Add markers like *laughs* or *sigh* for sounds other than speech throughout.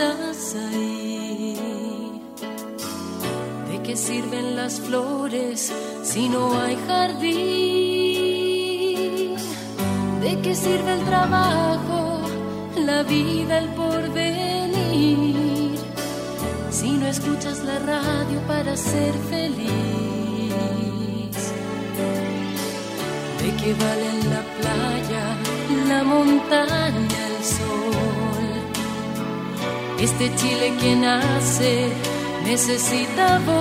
estás ahí. ¿De qué sirven las flores si no hay jardín? ¿De qué sirve el trabajo, la vida, el porvenir? Si no escuchas la radio para ser feliz. ¿De qué valen la playa, la montaña? Este Chile que nace necesita voz,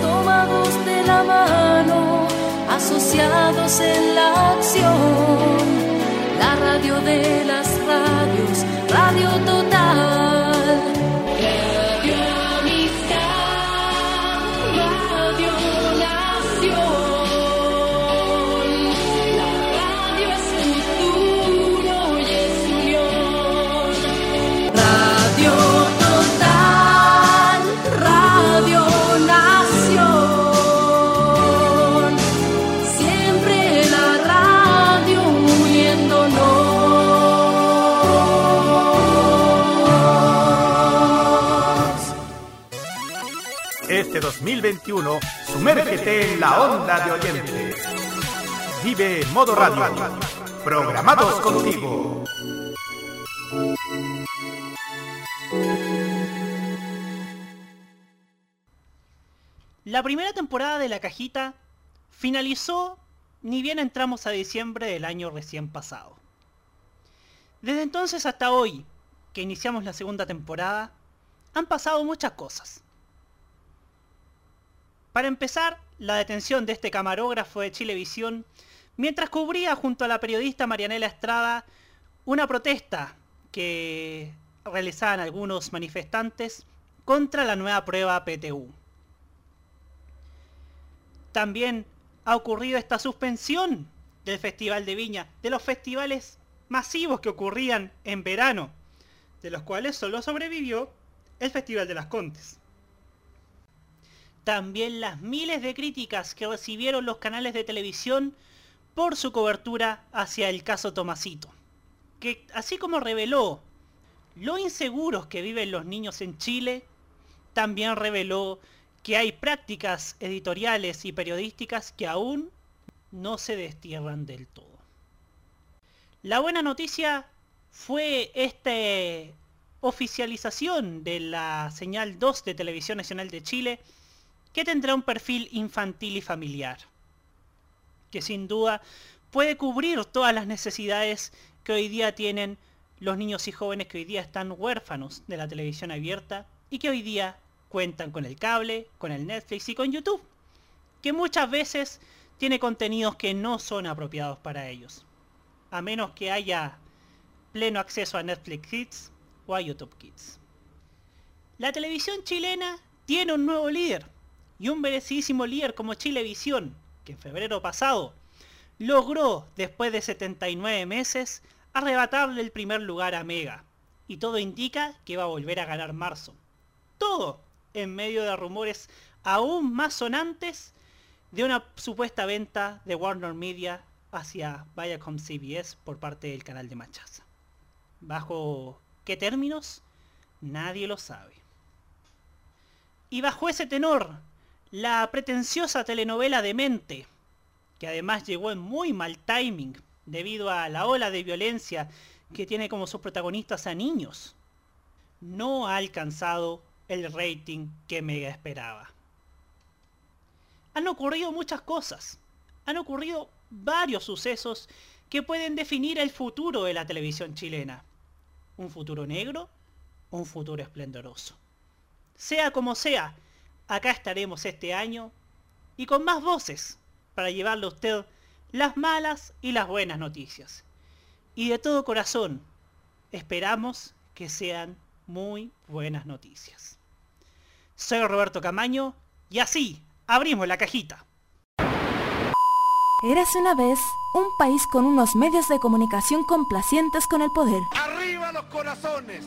tomados de la mano, asociados en la acción. La radio de las radios, Radio Total. 2021, sumérgete en la onda de oyentes. Vive en modo radio. Programados contigo. La primera temporada de La Cajita finalizó ni bien entramos a diciembre del año recién pasado. Desde entonces hasta hoy, que iniciamos la segunda temporada, han pasado muchas cosas. Para empezar, la detención de este camarógrafo de Chilevisión mientras cubría junto a la periodista Marianela Estrada una protesta que realizaban algunos manifestantes contra la nueva prueba PTU. También ha ocurrido esta suspensión del Festival de Viña, de los festivales masivos que ocurrían en verano, de los cuales solo sobrevivió el Festival de las Contes. También las miles de críticas que recibieron los canales de televisión por su cobertura hacia el caso Tomasito, que así como reveló lo inseguros que viven los niños en Chile, también reveló que hay prácticas editoriales y periodísticas que aún no se destierran del todo. La buena noticia fue esta oficialización de la señal 2 de Televisión Nacional de Chile, que tendrá un perfil infantil y familiar, que sin duda puede cubrir todas las necesidades que hoy día tienen los niños y jóvenes que hoy día están huérfanos de la televisión abierta y que hoy día cuentan con el cable, con el Netflix y con YouTube, que muchas veces tiene contenidos que no son apropiados para ellos, a menos que haya pleno acceso a Netflix Kids o a YouTube Kids. La televisión chilena tiene un nuevo líder, y un merecidísimo líder como Chilevisión, que en febrero pasado logró, después de 79 meses, arrebatarle el primer lugar a Mega. Y todo indica que va a volver a ganar marzo. Todo en medio de rumores aún más sonantes de una supuesta venta de Warner Media hacia Viacom CBS por parte del canal de Machaza. ¿Bajo qué términos? Nadie lo sabe. Y bajo ese tenor, la pretenciosa telenovela Demente, que además llegó en muy mal timing debido a la ola de violencia que tiene como sus protagonistas a niños, no ha alcanzado el rating que Mega esperaba. Han ocurrido muchas cosas, han ocurrido varios sucesos que pueden definir el futuro de la televisión chilena. Un futuro negro, un futuro esplendoroso. Sea como sea, acá estaremos este año y con más voces para llevarle a usted las malas y las buenas noticias. Y de todo corazón, esperamos que sean muy buenas noticias. Soy Roberto Camaño y así abrimos la cajita. Érase una vez un país con unos medios de comunicación complacientes con el poder. ¡Arriba los corazones!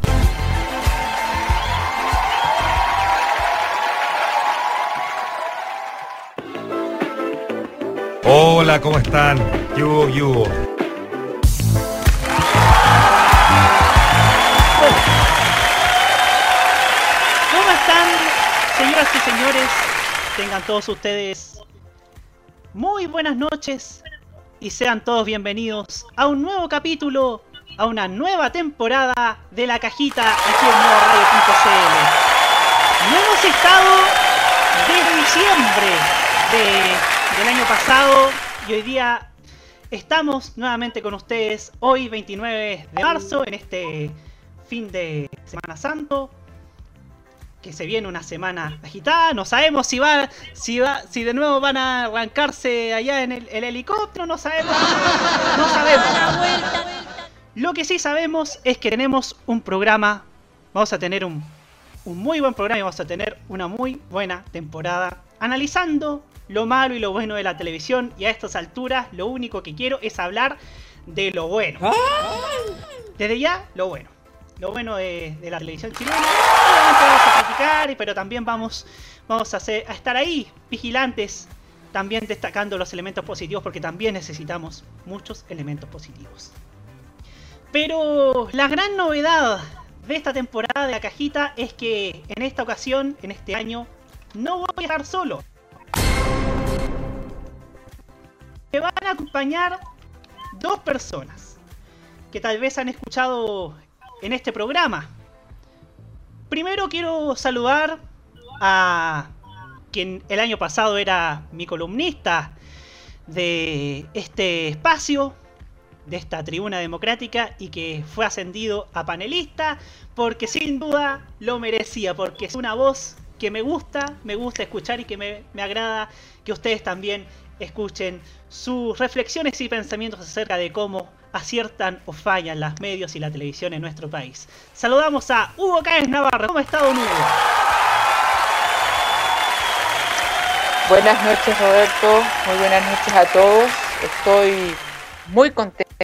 Hola, ¿cómo están? Yugo, yugo. ¿Cómo están, señoras y señores? Tengan todos ustedes muy buenas noches y sean todos bienvenidos a un nuevo capítulo, a una nueva temporada de La Cajita aquí en nuevoradio.cl. No hemos estado desde diciembre de- del año pasado y hoy día estamos nuevamente con ustedes hoy 29 de marzo en este fin de Semana Santo que se viene una semana agitada, no sabemos si va, si va, si de nuevo van a arrancarse allá en el, el helicóptero, no sabemos, no sabemos. *laughs* Lo que sí sabemos es que tenemos un programa, vamos a tener un, un muy buen programa y vamos a tener una muy buena temporada analizando lo malo y lo bueno de la televisión y a estas alturas lo único que quiero es hablar de lo bueno. Desde ya, lo bueno. Lo bueno de, de la televisión chilena. Obviamente vamos a criticar, pero también vamos, vamos a, hacer- a estar ahí, vigilantes, también destacando los elementos positivos, porque también necesitamos muchos elementos positivos. Pero la gran novedad de esta temporada de la cajita es que en esta ocasión, en este año, no voy a estar solo. Me van a acompañar dos personas que tal vez han escuchado en este programa. Primero quiero saludar a quien el año pasado era mi columnista de este espacio, de esta tribuna democrática y que fue ascendido a panelista porque sin duda lo merecía, porque es una voz que me gusta, me gusta escuchar y que me, me agrada que ustedes también escuchen sus reflexiones y pensamientos acerca de cómo aciertan o fallan las medios y la televisión en nuestro país. Saludamos a Hugo Cáez Navarro. ¿Cómo está, don Hugo? Buenas noches Roberto, muy buenas noches a todos. Estoy muy contento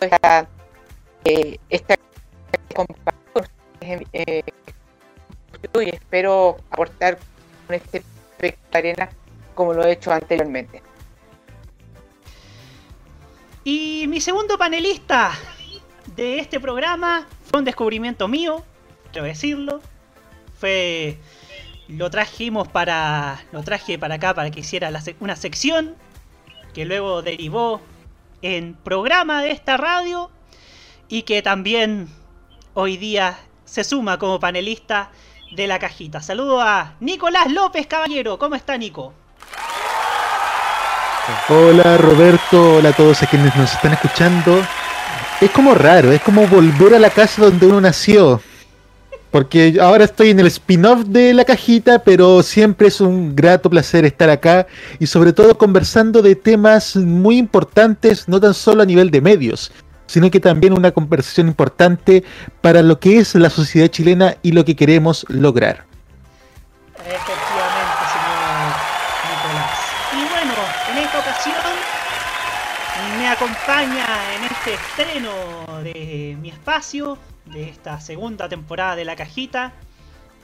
de esta, eh, esta ustedes, eh, y espero aportar con este arena como lo he hecho anteriormente. Y mi segundo panelista de este programa fue un descubrimiento mío, quiero decirlo. Fue. Lo trajimos para. Lo traje para acá para que hiciera la una sección. Que luego derivó en programa de esta radio. Y que también hoy día se suma como panelista de la cajita. Saludo a Nicolás López Caballero. ¿Cómo está Nico? Hola Roberto, hola a todos quienes nos están escuchando. Es como raro, es como volver a la casa donde uno nació. Porque ahora estoy en el spin-off de la cajita, pero siempre es un grato placer estar acá y sobre todo conversando de temas muy importantes, no tan solo a nivel de medios, sino que también una conversación importante para lo que es la sociedad chilena y lo que queremos lograr. Efectivamente, señor Nicolás. Y bueno, en esta ocasión me acompaña en este estreno de mi espacio, de esta segunda temporada de La Cajita,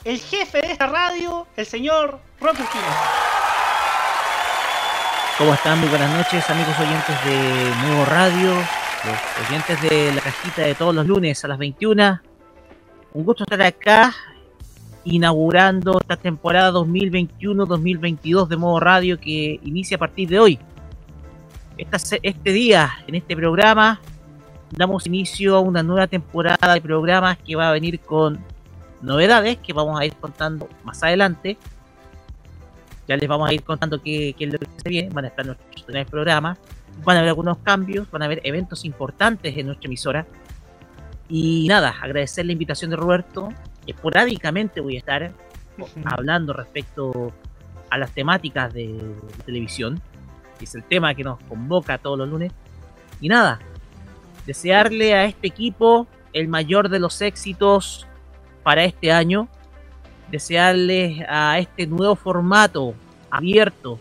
el jefe de esta radio, el señor Roque. ¿Cómo están? Muy buenas noches, amigos oyentes de Nuevo Radio. Los oyentes de la cajita de todos los lunes a las 21. Un gusto estar acá inaugurando esta temporada 2021-2022 de modo radio que inicia a partir de hoy. este día, en este programa, damos inicio a una nueva temporada de programas que va a venir con novedades que vamos a ir contando más adelante. Ya les vamos a ir contando qué, es lo que se viene. Van a estar nuestros programas. Van a haber algunos cambios, van a haber eventos importantes en nuestra emisora. Y nada, agradecer la invitación de Roberto. Esporádicamente voy a estar hablando respecto a las temáticas de televisión, que es el tema que nos convoca todos los lunes. Y nada, desearle a este equipo el mayor de los éxitos para este año. Desearle a este nuevo formato abierto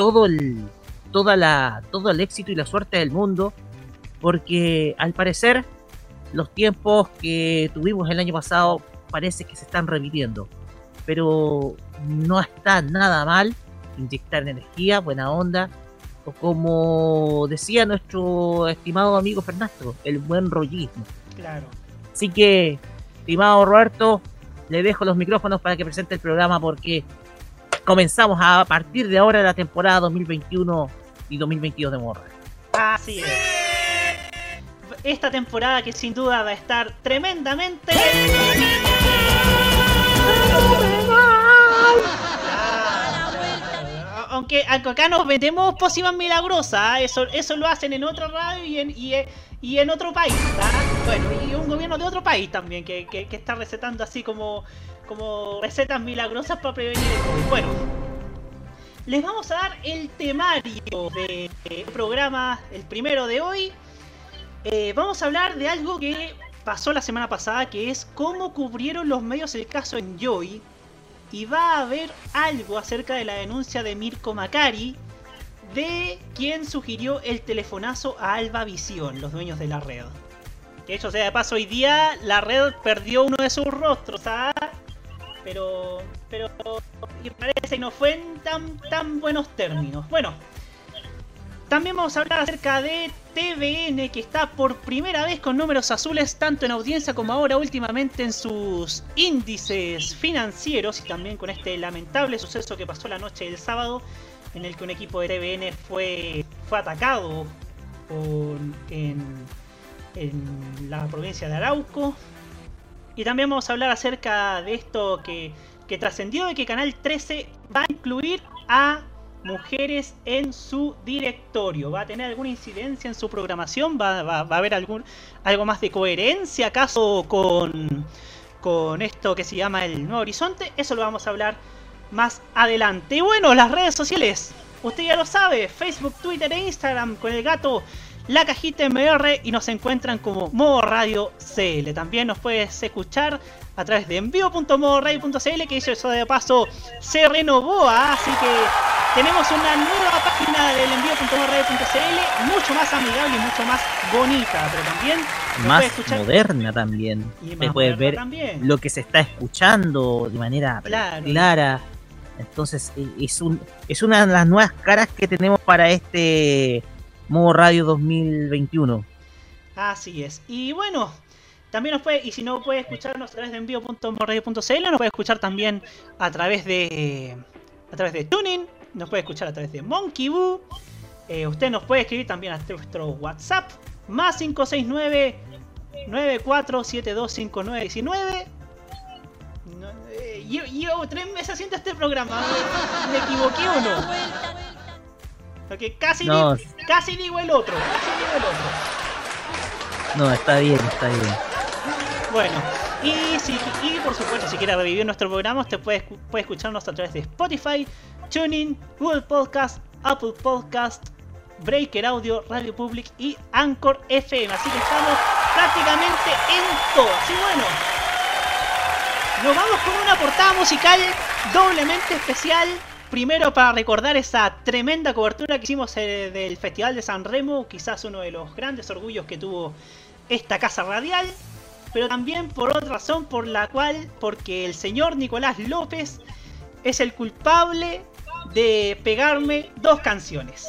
todo el toda la todo el éxito y la suerte del mundo porque al parecer los tiempos que tuvimos el año pasado parece que se están repitiendo pero no está nada mal inyectar energía buena onda o como decía nuestro estimado amigo Fernando el buen rollismo. Claro. Así que estimado Roberto le dejo los micrófonos para que presente el programa porque comenzamos a partir de ahora la temporada 2021 y 2022 de Morra. Así es. Esta temporada que sin duda va a estar tremendamente... *laughs* Aunque acá nos vendemos pócimas milagrosas, eso, eso lo hacen en otro radio y en, y, en otro país. Bueno, y un gobierno de otro país también que, que está recetando así como como recetas milagrosas para prevenir el COVID. Bueno, les vamos a dar el temario del programa, el primero de hoy. Eh, vamos a hablar de algo que pasó la semana pasada, que es cómo cubrieron los medios el caso en Joy. Y va a haber algo acerca de la denuncia de Mirko Macari, de quien sugirió el telefonazo a Alba Visión, los dueños de la red. Que hecho sea de paso, hoy día la red perdió uno de sus rostros. ¿ah? Pero pero y parece que no fue en tan tan buenos términos. Bueno, también vamos a hablar acerca de TVN que está por primera vez con números azules tanto en audiencia como ahora últimamente en sus índices financieros y también con este lamentable suceso que pasó la noche del sábado en el que un equipo de TVN fue, fue atacado en, en la provincia de Arauco y también vamos a hablar acerca de esto que, trascendió de que Canal 13 va a incluir a mujeres en su directorio. ¿Va a tener alguna incidencia en su programación? ¿Va, a haber algún, algo más de coherencia acaso con, con esto que se llama el Nuevo Horizonte? Eso lo vamos a hablar más adelante. Y bueno, las redes sociales. Usted ya lo sabe, Facebook, Twitter e Instagram con el gato la cajita MR y nos encuentran como Modo Radio CL. También nos puedes escuchar a través de envío.modoradio.cl que eso de paso se renovó, ¿ah? así que tenemos una nueva página del envío.modoradio.cl mucho más amigable y mucho más bonita, pero también más moderna también. Y puedes ver lo que se está escuchando de manera clara. Entonces e, es un es una de las nuevas caras que tenemos para este Modo Radio 2021. Así es. Y bueno, también nos puede, y si no puede escucharnos a través de envío.modoradio.cl, nos puede escuchar también a través de a través de Tuning, nos puede escuchar a través de Monkey Boo. Eh, usted nos puede escribir también a nuestro WhatsApp, más 569 94725919. yo, yo tres meses haciendo este programa. ¿Me equivoqué o no? Porque casi, casi digo el otro. Casi digo el otro. No, está bien, está bien. Bueno, y, si, y por supuesto, si quieres revivir nuestro programa, usted puede, puede escucharnos a través de Spotify, Tuning, Google Podcast, Apple Podcast, Breaker Audio, Radio Public y Anchor FM. Así que estamos prácticamente en todo. Así bueno, nos vamos con una portada musical doblemente especial Primero para recordar esa tremenda cobertura que hicimos eh, del Festival de San Remo, quizás uno de los grandes orgullos que tuvo esta casa radial, pero también por otra razón por la cual, porque el señor Nicolás López es el culpable de pegarme dos canciones.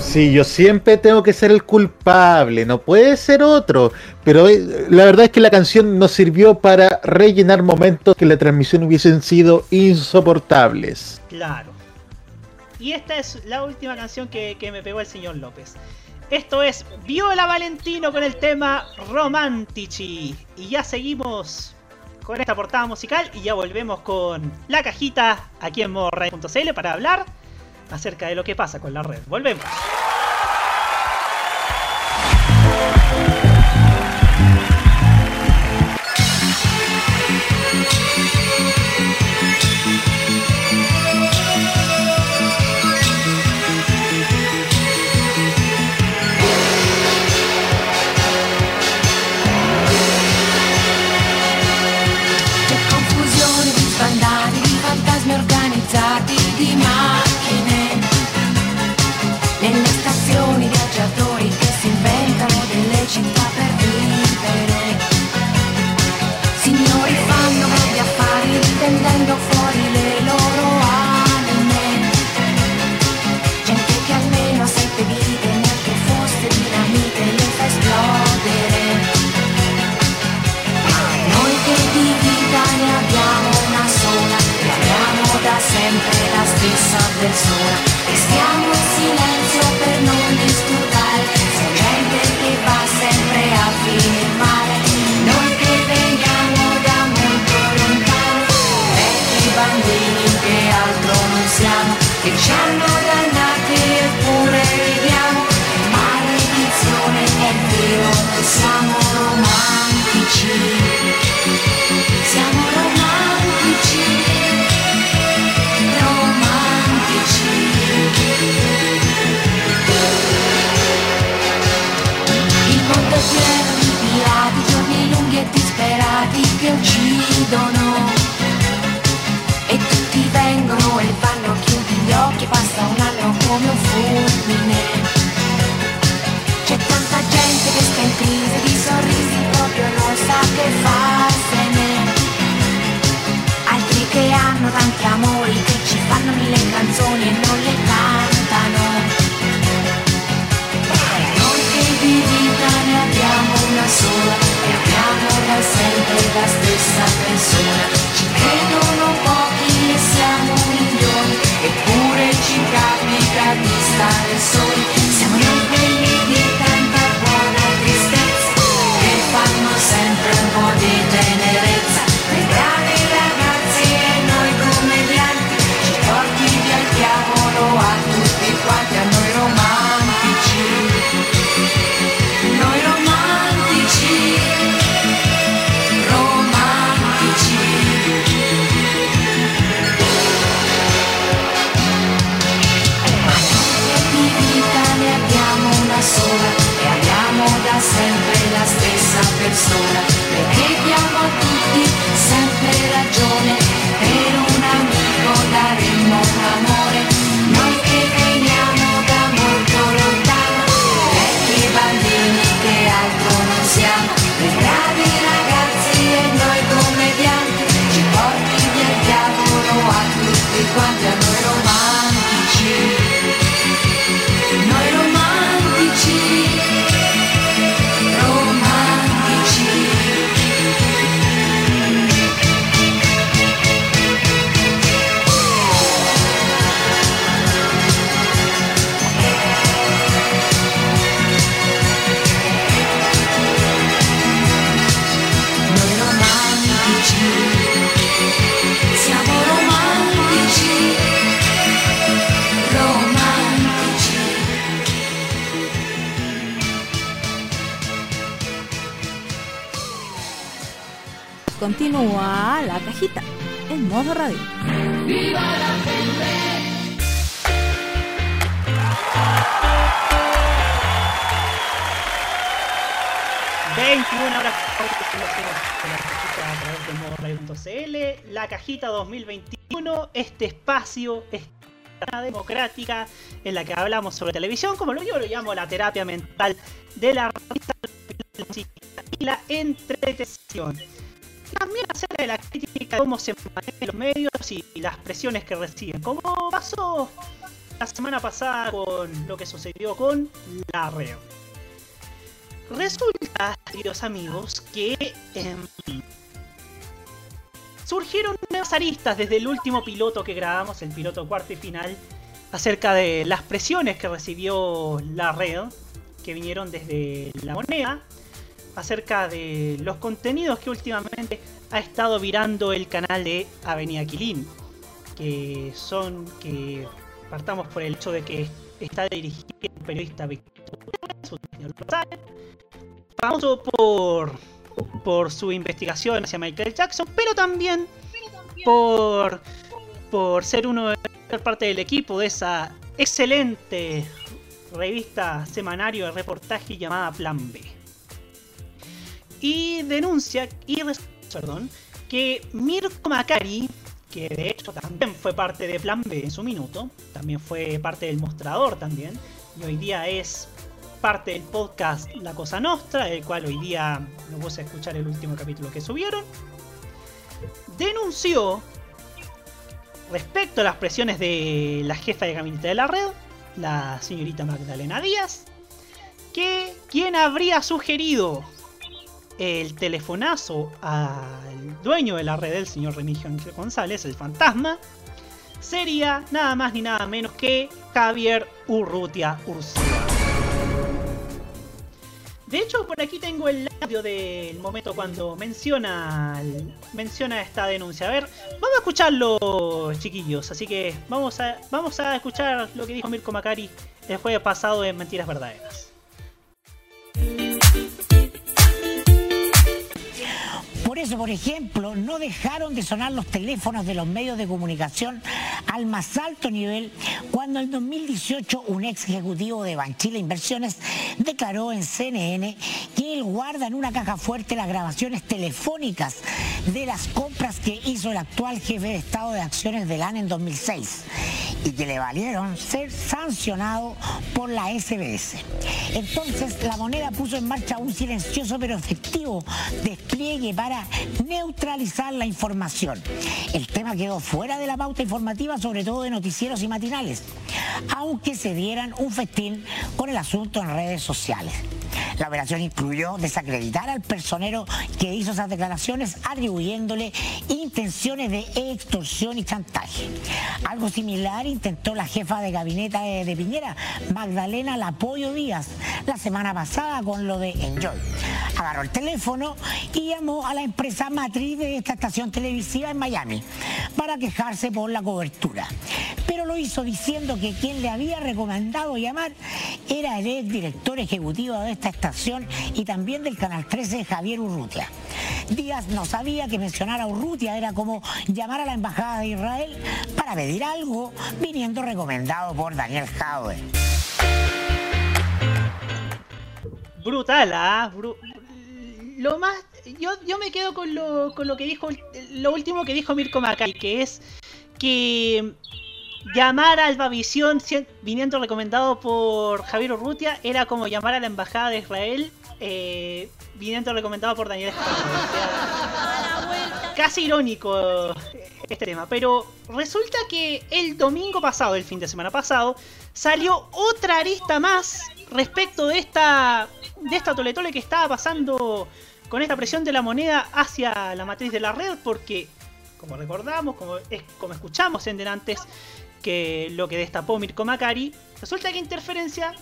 Sí, yo siempre tengo que ser el culpable, no puede ser otro. Pero eh, la verdad es que la canción nos sirvió para rellenar momentos que la transmisión hubiesen sido insoportables. Claro. Y esta es la última canción que, me pegó el señor López. Esto es Viola Valentino con el tema Romantici. Y ya seguimos con esta portada musical y ya volvemos con la cajita aquí en modoradio.cl para hablar acerca de lo que pasa con la red. Volvemos. En la que hablamos sobre televisión, como lo yo lo llamo la terapia mental de la revista y la entretención. También acerca de la crítica de cómo se manejan los medios y las presiones que reciben, como pasó la semana pasada con lo que sucedió con la red. Resulta, queridos amigos, que em, surgieron nuevas aristas desde el último piloto que grabamos, el piloto cuarto y final, acerca de las presiones que recibió la red, que vinieron desde la moneda, acerca de los contenidos que últimamente ha estado virando el canal de Avenida Quilín, que son que partamos por el hecho de que está dirigido por un periodista famoso por por su investigación hacia Michael Jackson, pero también por por ser uno de parte del equipo de esa excelente revista semanario de reportaje llamada Plan B. Y denuncia y perdón, que Mirko Macari, que de hecho también fue parte de Plan B en su minuto, también fue parte del mostrador también, y hoy día es parte del podcast La Cosa Nostra, el cual hoy día no puse a escuchar el último capítulo que subieron, denunció respecto a las presiones de la jefa de gabinete de la red, la señorita Magdalena Díaz, que quien habría sugerido el telefonazo al dueño de la red, el señor Remigio González, el fantasma, sería nada más ni nada menos que Javier Urrutia Ursula. De hecho, por aquí tengo el audio del momento cuando menciona, menciona esta denuncia. A ver, vamos a escucharlo, chiquillos. Así que vamos a, vamos a escuchar lo que dijo Mirko Macari el jueves pasado en Mentiras Verdaderas. Por eso, por ejemplo, no dejaron de sonar los teléfonos de los medios de comunicación al más alto nivel cuando en 2018 un ex ejecutivo de Banchila Inversiones declaró en CNN que él guarda en una caja fuerte las grabaciones telefónicas de las compras que hizo el actual jefe de Estado de Acciones del AN en 2006 y que le valieron ser sancionado por la SBS. Entonces la moneda puso en marcha un silencioso pero efectivo despliegue para neutralizar la información. El tema quedó fuera de la pauta informativa, sobre todo de noticieros y matinales, aunque se dieran un festín con el asunto en redes sociales. La operación incluyó desacreditar al personero que hizo esas declaraciones atribuyéndole intenciones de extorsión y chantaje. Algo similar intentó la jefa de gabinete de, Piñera, Magdalena Lapoyo Díaz, la semana pasada con lo de Enjoy. Agarró el teléfono y llamó a la empresa matriz de esta estación televisiva en Miami para quejarse por la cobertura. Pero lo hizo diciendo que quien le había recomendado llamar era el ex director ejecutivo de esta estación y también del Canal 13, Javier Urrutia. Díaz no sabía que mencionar a Urrutia era como llamar a la Embajada de Israel para pedir algo viniendo recomendado por Daniel Jaue. Brutal, ¿ah? lo más. Yo, yo me quedo con lo, con lo que dijo. Lo último que dijo Mirko Macay, que es que llamar a Albavisión viniendo recomendado por Javier Urrutia era como llamar a la embajada de Israel eh, viniendo recomendado por Daniel *laughs* Casi irónico este tema, pero resulta que el domingo pasado, el fin de semana pasado, salió otra arista más respecto de esta de esta toletole que estaba pasando con esta presión de la moneda hacia la matriz de la red, porque como recordamos, como, es, como escuchamos en antes, que lo que destapó Mirko Macari, resulta que Interferencia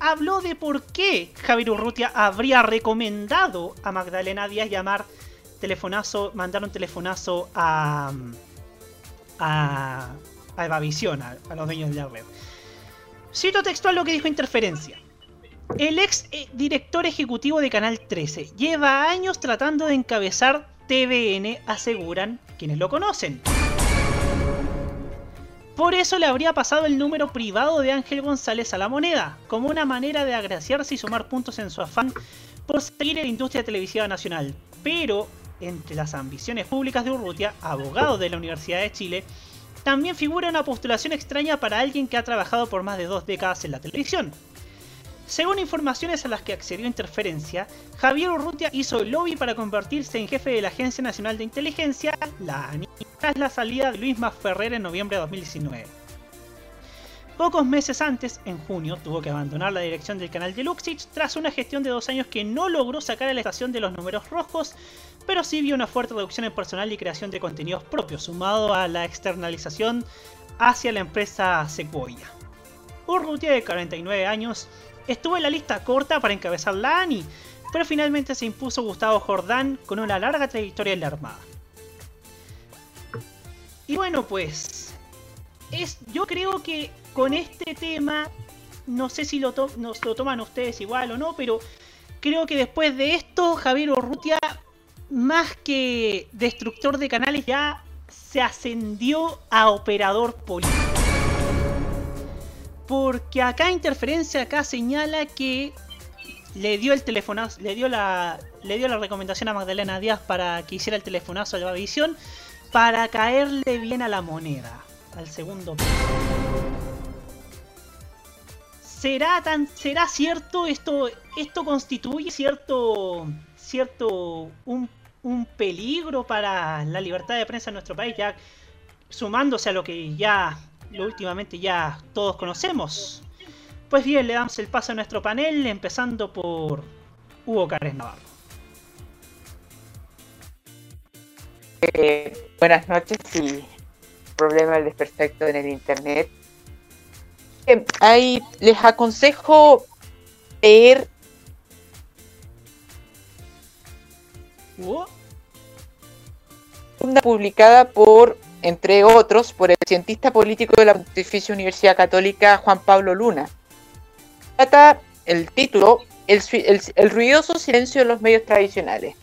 habló de por qué Javier Urrutia habría recomendado a Magdalena Díaz llamar telefonazo, mandar un telefonazo a a, a Evavisión, a, a los dueños de la red. Cito textual lo que dijo Interferencia. El ex eh, director ejecutivo de Canal 13 lleva años tratando de encabezar TVN, aseguran quienes lo conocen. Por eso le habría pasado el número privado de Ángel González a la moneda, como una manera de agraciarse y sumar puntos en su afán por seguir en la industria televisiva nacional. Pero, entre las ambiciones públicas de Urrutia, abogado de la Universidad de Chile, también figura una postulación extraña para alguien que ha trabajado por más de dos décadas en la televisión. Según informaciones a las que accedió Interferencia, Javier Urrutia hizo lobby para convertirse en jefe de la Agencia Nacional de Inteligencia, la ANI, tras la salida de Luis Ferrer en noviembre de 2019. Pocos meses antes, en junio, tuvo que abandonar la dirección del canal de Luxich tras una gestión de dos años que no logró sacar a la estación de los números rojos, pero sí vio una fuerte reducción en personal y creación de contenidos propios, sumado a la externalización hacia la empresa Sequoia. Urrutia, de 49 años, estuvo en la lista corta para encabezar la ANI, pero finalmente se impuso Gustavo Jordán con una larga trayectoria en la Armada. Y bueno, pues es, yo creo que con este tema, no sé si lo, nos lo toman ustedes igual o no, pero creo que después de esto, Javier Urrutia, más que destructor de canales, ya se ascendió a operador político. Porque acá interferencia acá señala que le dio el telefonazo, le dio la, le dio la recomendación a Magdalena Díaz para que hiciera el telefonazo a la visión para caerle bien a la moneda, al segundo ¿Será tan será cierto esto esto constituye cierto cierto un, un peligro para la libertad de prensa en nuestro país ya sumándose a lo que ya lo últimamente ya todos conocemos? Pues bien, le damos el paso a nuestro panel empezando por Hugo Carres Navarro. Eh, buenas noches y problema del desperfecto en el internet. ahí les aconsejo leer una publicada por, entre otros, por el cientista político de la Pontificia Universidad Católica Juan Pablo Luna. Trata el título el ruidoso silencio de los medios tradicionales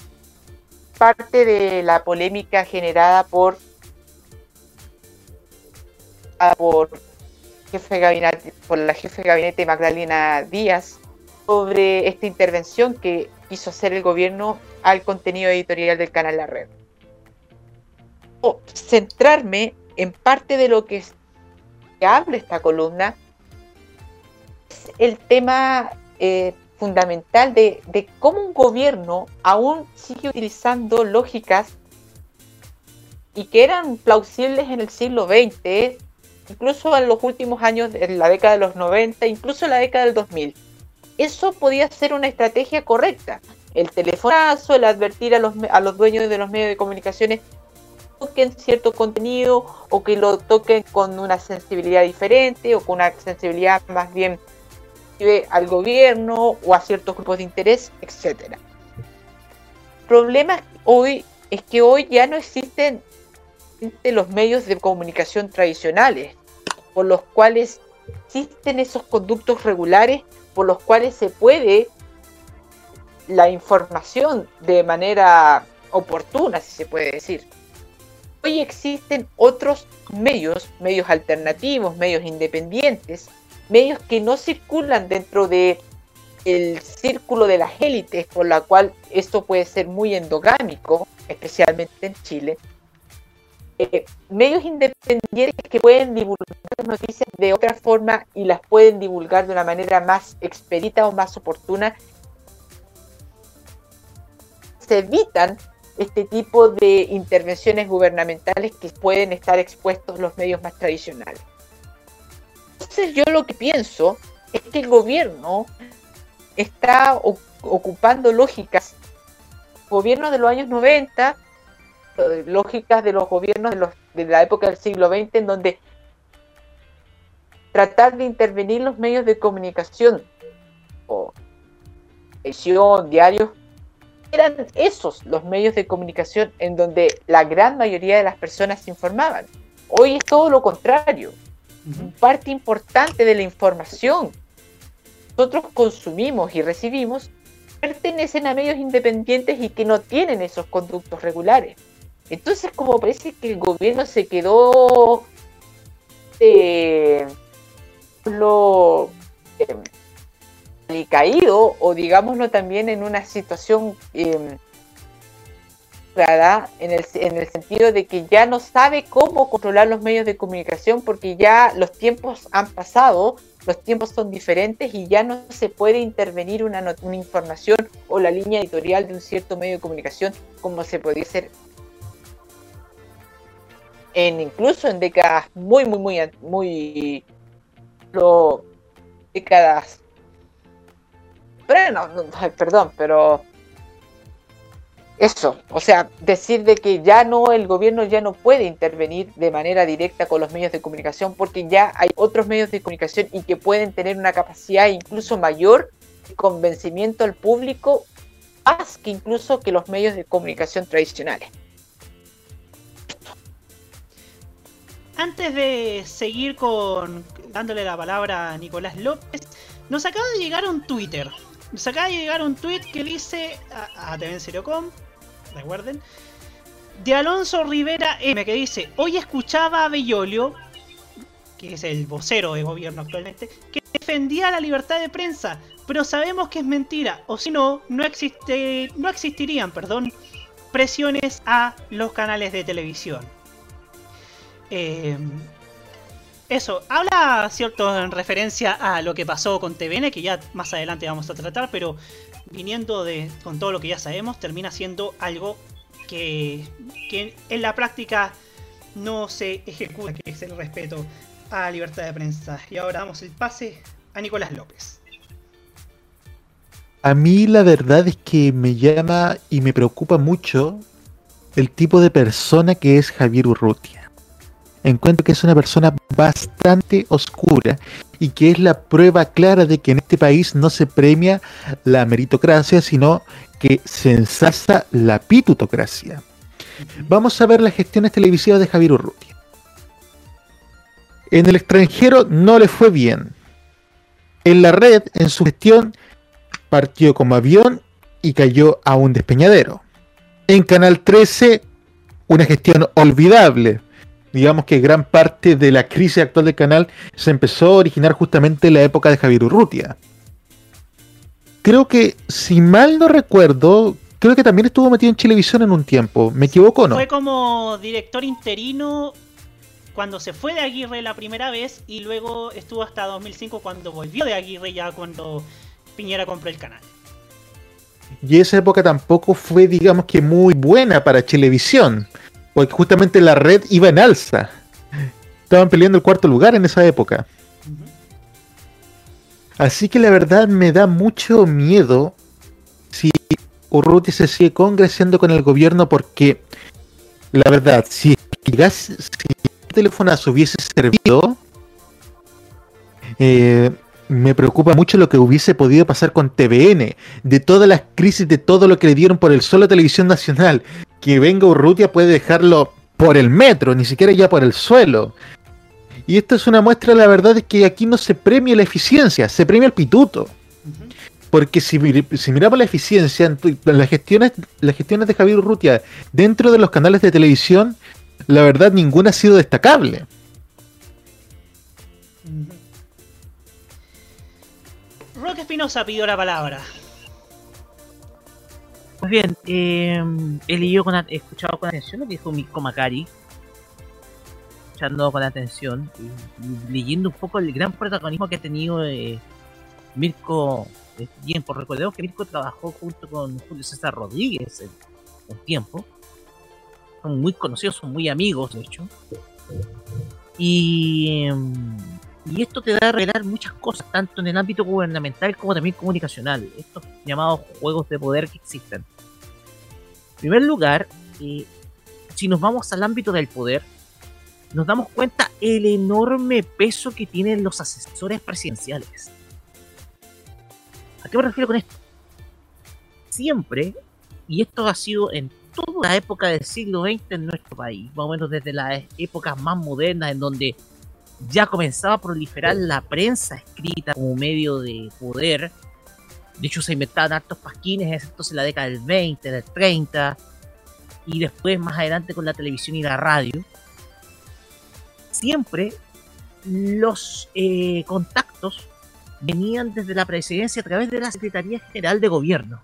parte de la polémica generada por gabinete, por la jefe de gabinete Magdalena Díaz sobre esta intervención que quiso hacer el gobierno al contenido editorial del canal La Red. Centrarme en parte de lo que habla esta columna es el tema eh, fundamental de, cómo un gobierno aún sigue utilizando lógicas y que eran plausibles en el siglo XX, incluso en los últimos años, en la década de los 90, incluso en la década del 2000. Eso podía ser una estrategia correcta. El telefonazo, el advertir a los, a los dueños de los medios de comunicaciones toquen cierto contenido o que lo toquen con una sensibilidad diferente o con una sensibilidad más bien al gobierno o a ciertos grupos de interés, etc. El problema hoy es que hoy ya no existen los medios de comunicación tradicionales, por los cuales existen esos conductos regulares, por los cuales se puede la información de manera oportuna, si se puede decir. Hoy existen otros medios, medios alternativos, medios independientes, medios que no circulan dentro de el círculo de las élites, por la cual esto puede ser muy endogámico, especialmente en Chile. Eh, medios independientes que pueden divulgar noticias de otra forma y las pueden divulgar de una manera más expedita o más oportuna. Se evitan este tipo de intervenciones gubernamentales que pueden estar expuestos los medios más tradicionales. Entonces yo lo que pienso es que el gobierno está ocupando lógicas, gobiernos de los años 90, eh, lógicas de los gobiernos de, los, de la época del siglo XX, en donde tratar de intervenir los medios de comunicación o televisión, diarios, eran esos los medios de comunicación en donde la gran mayoría de las personas se informaban. Hoy es todo lo contrario parte importante de la información nosotros consumimos y recibimos pertenecen a medios independientes y que no tienen esos conductos regulares. Entonces, como parece que el gobierno se quedó eh, lo eh, caído o digámoslo también en una situación eh, en el, en el sentido de que ya no sabe cómo controlar los medios de comunicación porque ya los tiempos han pasado, los tiempos son diferentes y ya no se puede intervenir una, una información o la línea editorial de un cierto medio de comunicación como se podía hacer en incluso en décadas muy muy muy muy décadas. Pero no, no, perdón, pero eso, o sea, decir de que ya no, el gobierno ya no puede intervenir de manera directa con los medios de comunicación porque ya hay otros medios de comunicación y que pueden tener una capacidad incluso mayor de convencimiento al público más que incluso que los medios de comunicación tradicionales. Antes de seguir con dándole la palabra a Nicolás López, nos acaba de llegar un Twitter. Nos acaba de llegar un tweet que dice a, a TV Seriocom, recuerden, de Alonso Rivera M, que dice, hoy escuchaba a Bellolio, que es el vocero de gobierno actualmente, que defendía la libertad de prensa, pero sabemos que es mentira, o si no, no, existe, no existirían, perdón, presiones a los canales de televisión. Eh, eso, habla, cierto, en referencia a lo que pasó con TVN, que ya más adelante vamos a tratar, pero viniendo de con todo lo que ya sabemos, termina siendo algo que, que en la práctica no se ejecuta, que es el respeto a la libertad de prensa. Y ahora damos el pase a Nicolás López. A mí la verdad es que me llama y me preocupa mucho el tipo de persona que es Javier Urrutia. Encuentro que es una persona bastante oscura y que es la prueba clara de que en este país no se premia la meritocracia, sino que se ensalza la pitutocracia. Vamos a ver las gestiones televisivas de Javier Urrutia. En el extranjero no le fue bien. En la red, en su gestión, partió como avión y cayó a un despeñadero. En Canal 13, una gestión olvidable. Digamos que gran parte de la crisis actual del canal se empezó a originar justamente en la época de Javier Urrutia. Creo que, si mal no recuerdo, creo que también estuvo metido en Televisión en un tiempo. ¿Me equivoco o no? Fue como director interino cuando se fue de Aguirre la primera vez y luego estuvo hasta 2005 cuando volvió de Aguirre ya cuando Piñera compró el canal. Y esa época tampoco fue, digamos que muy buena para televisión, porque justamente la red iba en alza. Estaban peleando el cuarto lugar en esa época. Así que la verdad me da mucho miedo si Urruti se sigue congresiando con el gobierno porque la verdad, si, gas, si el telefonazo hubiese servido, eh, me preocupa mucho lo que hubiese podido pasar con TVN, de todas las crisis, de todo lo que le dieron por el solo televisión nacional. Que venga Urrutia puede dejarlo por el metro, ni siquiera ya por el suelo. Y esto es una muestra, la verdad, de que aquí no se premia la eficiencia, se premia el pituto. Porque si, si, miramos la eficiencia, en las gestiones, las gestiones de Javier Urrutia dentro de los canales de televisión, la verdad ninguna ha sido destacable. Roque Espinosa pidió la palabra. Pues bien, eh, he leído con, escuchado con atención lo que dijo Mirko Macari, escuchando con atención y, leyendo un poco el gran protagonismo que ha tenido eh, Mirko este tiempo. Recordemos que Mirko trabajó junto con Julio César Rodríguez en un tiempo. Son muy conocidos, son muy amigos, de hecho. Y, y esto te da a revelar muchas cosas, tanto en el ámbito gubernamental como también comunicacional. Estos llamados juegos de poder que existen. En primer lugar, eh, si nos vamos al ámbito del poder, nos damos cuenta el enorme peso que tienen los asesores presidenciales. ¿A qué me refiero con esto? Siempre, y esto ha sido en toda la época del siglo XX en nuestro país, más o menos desde las épocas más modernas en donde ya comenzaba a proliferar la prensa escrita como medio de poder. De hecho, se inventaban hartos pasquines, entonces en la década del 20, del 30, y después más adelante con la televisión y la radio. Siempre los eh, contactos venían desde la presidencia a través de la Secretaría General de Gobierno.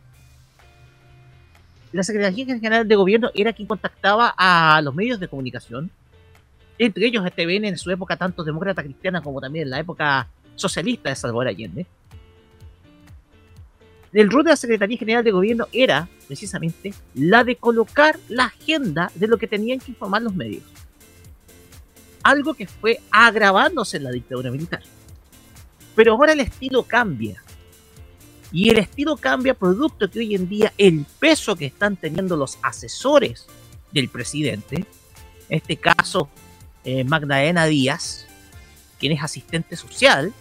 La Secretaría General de Gobierno era quien contactaba a los medios de comunicación, entre ellos TVN en su época tanto demócrata cristiana como también en la época socialista de Salvador Allende. El rol de la Secretaría General de Gobierno era precisamente la de colocar la agenda de lo que tenían que informar los medios. Algo que fue agravándose en la dictadura militar. Pero ahora el estilo cambia. Y el estilo cambia producto que hoy en día el peso que están teniendo los asesores del presidente, en este caso eh, Magdalena Díaz, quien es asistente social,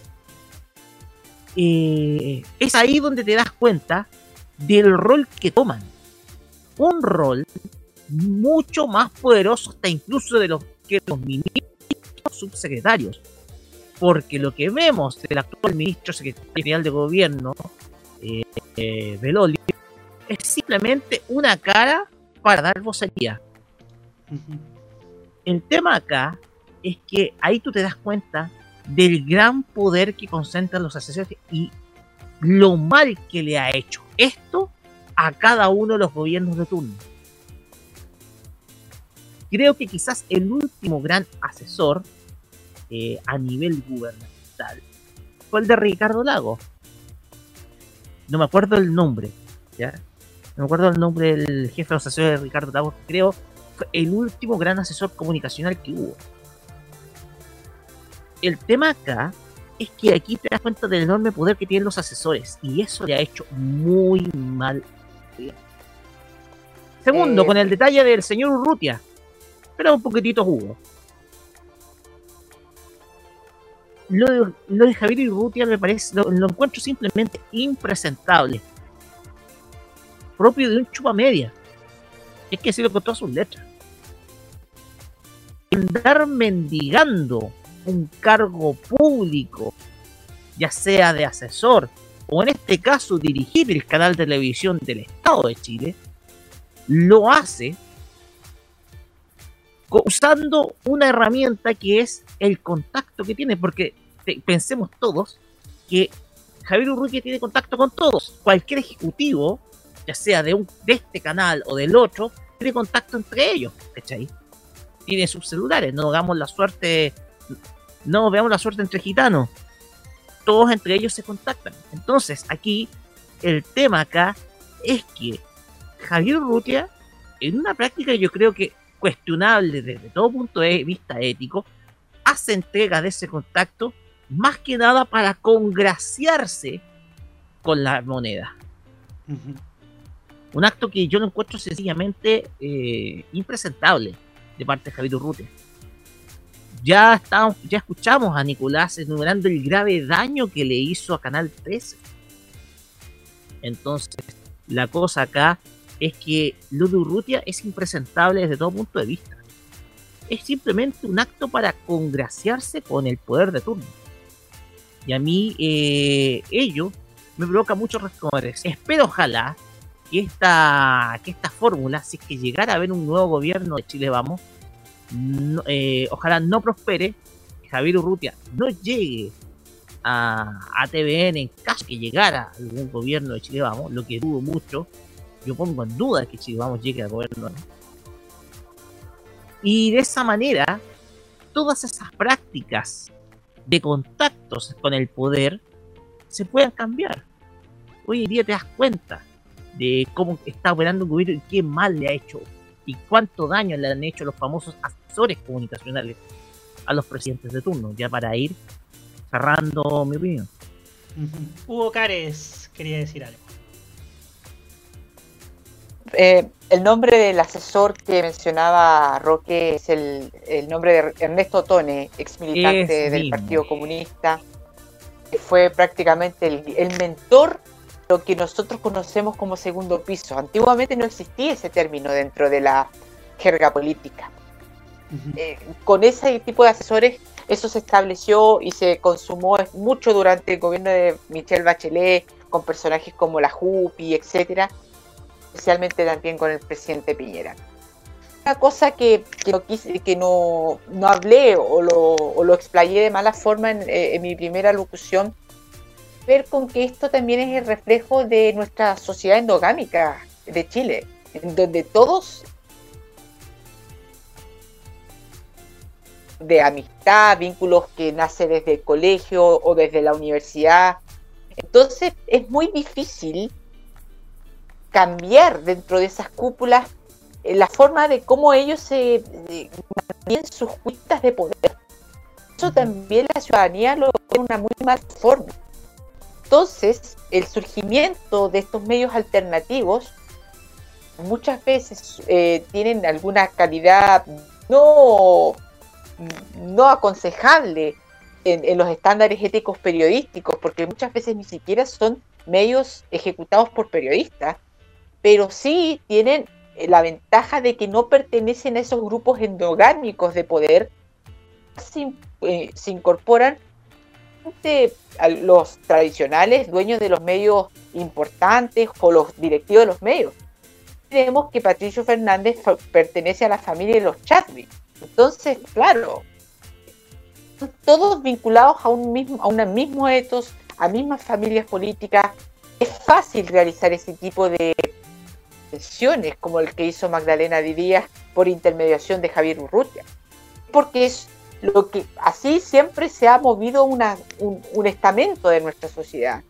eh, es ahí donde te das cuenta del rol que toman. Un rol mucho más poderoso hasta incluso de los que los ministros subsecretarios. Porque lo que vemos del actual ministro secretario de gobierno, eh, eh, Beloli, es simplemente una cara para dar vocería. El tema acá es que ahí tú te das cuenta del gran poder que concentran los asesores y lo mal que le ha hecho esto a cada uno de los gobiernos de turno. Creo que quizás el último gran asesor eh, a nivel gubernamental fue el de Ricardo Lago. No me acuerdo el nombre, ¿ya? No me acuerdo el nombre del jefe de los asesores de Ricardo Lago. Creo fue el último gran asesor comunicacional que hubo. El tema acá es que aquí te das cuenta del enorme poder que tienen los asesores y eso le ha hecho muy mal. Segundo, Eh, con el detalle del señor Urrutia, pero un poquitito jugo. Lo de, lo de Javier Urrutia me parece, lo, lo encuentro simplemente impresentable. Propio de un chupa media. Es que se lo con todas sus letras. Andar mendigando un cargo público, ya sea de asesor o en este caso dirigir el canal de televisión del Estado de Chile, lo hace usando una herramienta que es el contacto que tiene, porque pensemos todos que Javier Urrutia tiene contacto con todos. Cualquier ejecutivo, ya sea de, un, de este canal o del otro, tiene contacto entre ellos, ¿cachai? Tiene sus celulares, no hagamos la suerte, no veamos la suerte entre gitanos. Todos entre ellos se contactan. Entonces, aquí, el tema acá es que Javier Urrutia, en una práctica yo creo que cuestionable desde todo punto de vista ético, hace entrega de ese contacto más que nada para congraciarse con la moneda. Un acto que yo lo encuentro sencillamente eh, impresentable de parte de Javier Urrutia. Ya, estamos, ya escuchamos a Nicolás enumerando el grave daño que le hizo a Canal 13. Entonces, la cosa acá es que lo de es impresentable desde todo punto de vista. Es simplemente un acto para congraciarse con el poder de turno. Y a mí eh, ello me provoca muchos resquemores. Espero ojalá que esta, que esta fórmula, si es que llegara a haber un nuevo gobierno de Chile Vamos, no- eh, ojalá no prospere, Javier Urrutia no llegue a, TVN en caso que llegara algún gobierno de Chile Vamos, lo que dudo mucho, yo pongo en duda que Chile Vamos llegue al gobierno. ¿no? Y de esa manera, todas esas prácticas de contactos con el poder se puedan cambiar. Hoy en día te das cuenta de cómo está operando un gobierno y qué mal le ha hecho y cuánto daño le han hecho los famosos asesores comunicacionales a los presidentes de turno, ya para ir cerrando mi opinión. Hugo Cares quería decir algo. Eh, el nombre del asesor que mencionaba Roque es el, el nombre de Ernesto Tone, ex militante del mismo. Partido Comunista, que fue prácticamente el, el mentor, lo que nosotros conocemos como segundo piso. Antiguamente no existía ese término dentro de la jerga política. Eh, con ese tipo de asesores, eso se estableció y se consumó mucho durante el gobierno de Michelle Bachelet, con personajes como la Jupi, etcétera especialmente también con el presidente Piñera. Una cosa que, que no, quise- que no, no hablé o lo, o lo explayé de mala forma en, eh, en mi primera locución, ver con que esto también es el reflejo de nuestra sociedad endogámica de Chile, en donde todos de amistad, vínculos que nace desde el colegio o desde la universidad. Entonces es muy difícil cambiar dentro de esas cúpulas eh, la forma de cómo ellos se eh, mantienen sus cuitas de poder. eso también la ciudadanía lo ve de una muy mala forma. Entonces, el surgimiento de estos medios alternativos muchas veces eh, tienen alguna calidad no, no aconsejable en, los estándares éticos periodísticos, porque muchas veces ni siquiera son medios ejecutados por periodistas, pero sí tienen eh, la ventaja de que no pertenecen a esos grupos endogámicos de poder, eh, se incorporan a los tradicionales dueños de los medios importantes o los directivos de los medios. Vemos que Patricio Fernández pertenece a la familia de los Chadwick. Entonces, claro, todos vinculados a un mismo, a un mismo etos, a mismas familias políticas. Es fácil realizar ese tipo de sesiones como el que hizo Magdalena Díaz por intermediación de Javier Urrutia. Porque es lo que así siempre se ha movido una, un, estamento de nuestra sociedad.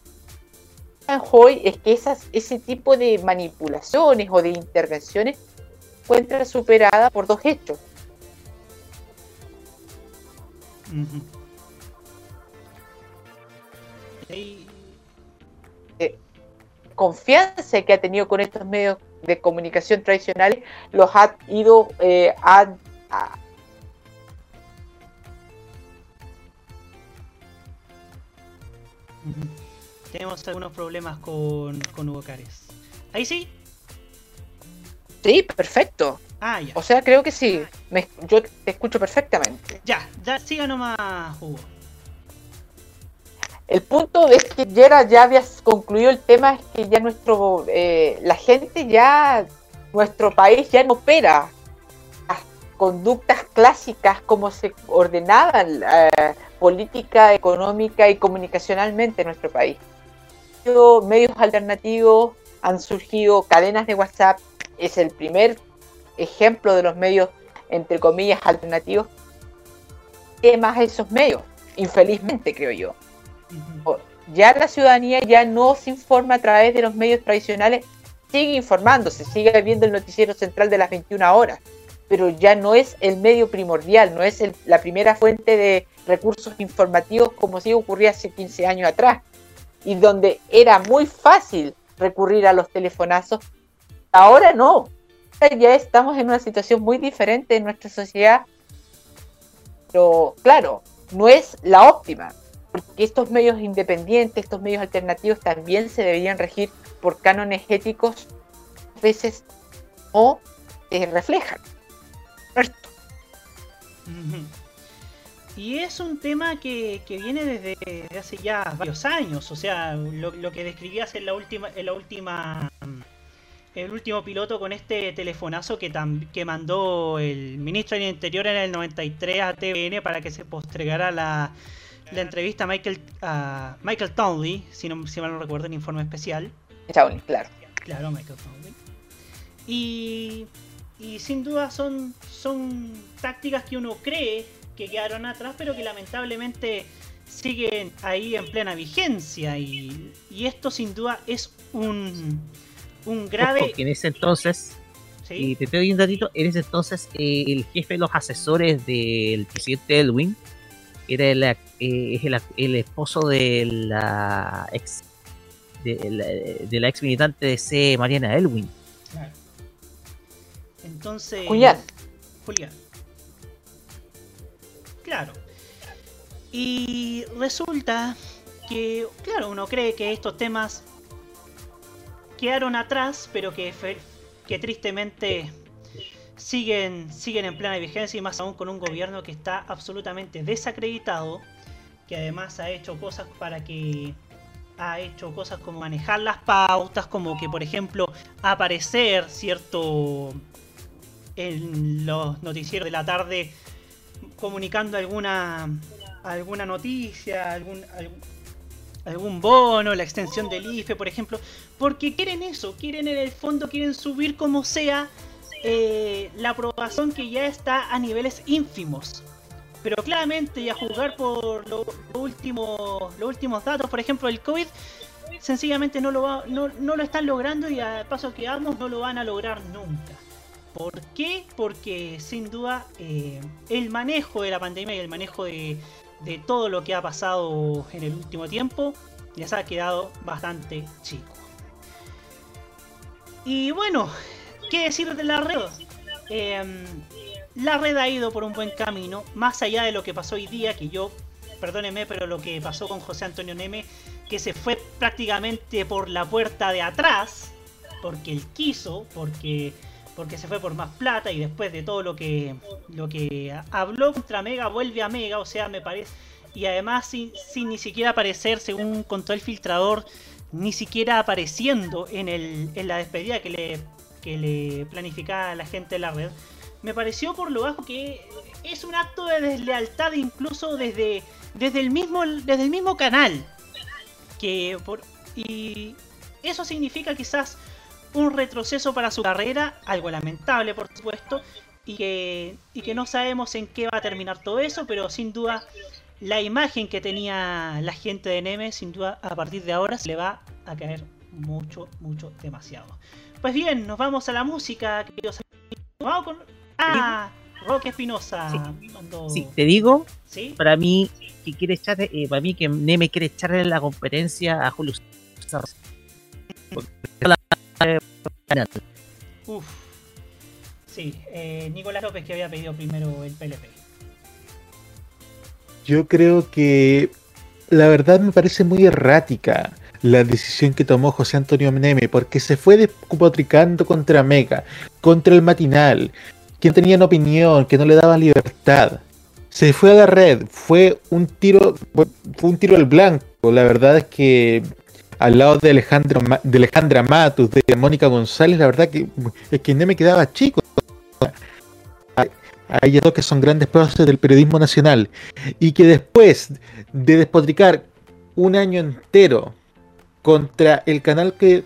Hoy es que esas, ese tipo de manipulaciones o de intervenciones encuentra superada por dos hechos. Eh, confianza que ha tenido con estos medios de comunicación tradicionales los ha ido eh, a, Tenemos algunos problemas con, con Hugo Cares. ¿Ahí sí? Sí, perfecto. Ah, ya. O sea, creo que sí. yo te escucho perfectamente. Ya, ya siga nomás, Hugo. El punto es que ya, ya habías concluido el tema, es que ya nuestro, eh, la gente ya, nuestro país ya no opera las conductas clásicas como se ordenaban eh, política económica y comunicacionalmente en nuestro país. Medios alternativos han surgido, cadenas de WhatsApp, es el primer ejemplo de los medios, entre comillas, alternativos. más esos medios? Infelizmente, creo yo ya la ciudadanía ya no se informa a través de los medios tradicionales, sigue informándose, sigue viendo el noticiero central de las 21 horas, pero ya no es el medio primordial, no es la primera fuente de recursos informativos como si ocurría hace 15 años atrás, y donde era muy fácil recurrir a los telefonazos, ahora no, ya estamos en una situación muy diferente en nuestra sociedad, pero claro, no es la óptima, porque estos medios independientes, estos medios alternativos también se deberían regir por cánones éticos, a veces o eh, reflejan. Y es un tema que, viene desde, hace ya varios años, o sea, lo, que describías en la última, en la última, el último piloto con este telefonazo que, que mandó el ministro del Interior en el 93 a TVN para que se postregara la, la entrevista a Michael, a Michael Townley, si, no, si mal no recuerdo, en informe especial. Townley, claro. Claro, Michael Townley. Y, y sin duda son, son tácticas que uno cree que quedaron atrás, pero que lamentablemente siguen ahí en plena vigencia. Y, y esto sin duda es un, un grave... Porque en ese entonces, y te doy un datito, en ese entonces eh, el jefe de los asesores del presidente Elwin era el, eh, es el, esposo de la ex de la, ex militante de C, Mariana Elwin. Claro. Entonces. Julián. Julián. Claro. Y resulta que, claro, uno cree que estos temas quedaron atrás, pero que, que tristemente siguen, siguen en plena vigencia y más aún con un gobierno que está absolutamente desacreditado, que además ha hecho cosas para que ha hecho cosas como manejar las pautas, como que por ejemplo aparecer cierto en los noticieros de la tarde comunicando alguna alguna noticia, algún, algún, bono, la extensión del IFE, por ejemplo, porque quieren eso, quieren en el fondo, quieren subir como sea eh, la aprobación que ya está a niveles ínfimos. Pero claramente, y a juzgar por lo, último, los últimos datos, por ejemplo, el COVID, sencillamente no lo, va, no, no lo están logrando y al paso que vamos no lo van a lograr nunca. ¿Por qué? Porque sin duda eh, el manejo de la pandemia y el manejo de, todo lo que ha pasado en el último tiempo les ha quedado bastante chico. Y bueno, ¿qué decir de la red? Em, la red ha ido por un buen camino, más allá de lo que pasó hoy día, que yo, perdóneme, pero lo que pasó con José Antonio Neme, que se fue prácticamente por la puerta de atrás, porque él quiso, porque, porque se fue por más plata y después de todo lo que, lo que habló contra Mega, vuelve a Mega, o sea, me parece... Y además sin, sin ni siquiera aparecer, según contó el filtrador, ni siquiera apareciendo en, el, en la despedida que le, que le planificaba la gente de la red, me pareció por lo bajo que es un acto de deslealtad incluso desde, desde, el, mismo, desde el mismo canal. Que por, y eso significa quizás un retroceso para su carrera, algo lamentable por supuesto, y que, y que no sabemos en qué va a terminar todo eso, pero sin duda la imagen que tenía la gente de Neme, sin duda, a partir de ahora se le va a caer mucho, mucho, demasiado. Pues bien, nos vamos a la música, queridos Vamos con. ¡Ah! Roque Espinosa. Sí. te digo, para mí, que quiere echar, eh, para mí que Neme quiere echarle la competencia a Julio Uf. Sí, eh, Nicolás López que había pedido primero el PLP. Yo creo que la verdad me parece muy errática la decisión que tomó José Antonio Neme, porque se fue despotricando contra Mega, contra el matinal, que no tenían opinión, que no le daban libertad. Se fue a la red, fue un tiro, fue un tiro al blanco. La verdad es que al lado de Alejandro de Alejandra Matus, de Mónica González, la verdad que es que Neme quedaba chico a ellos dos que son grandes próceres del periodismo nacional y que después de despotricar un año entero contra el canal que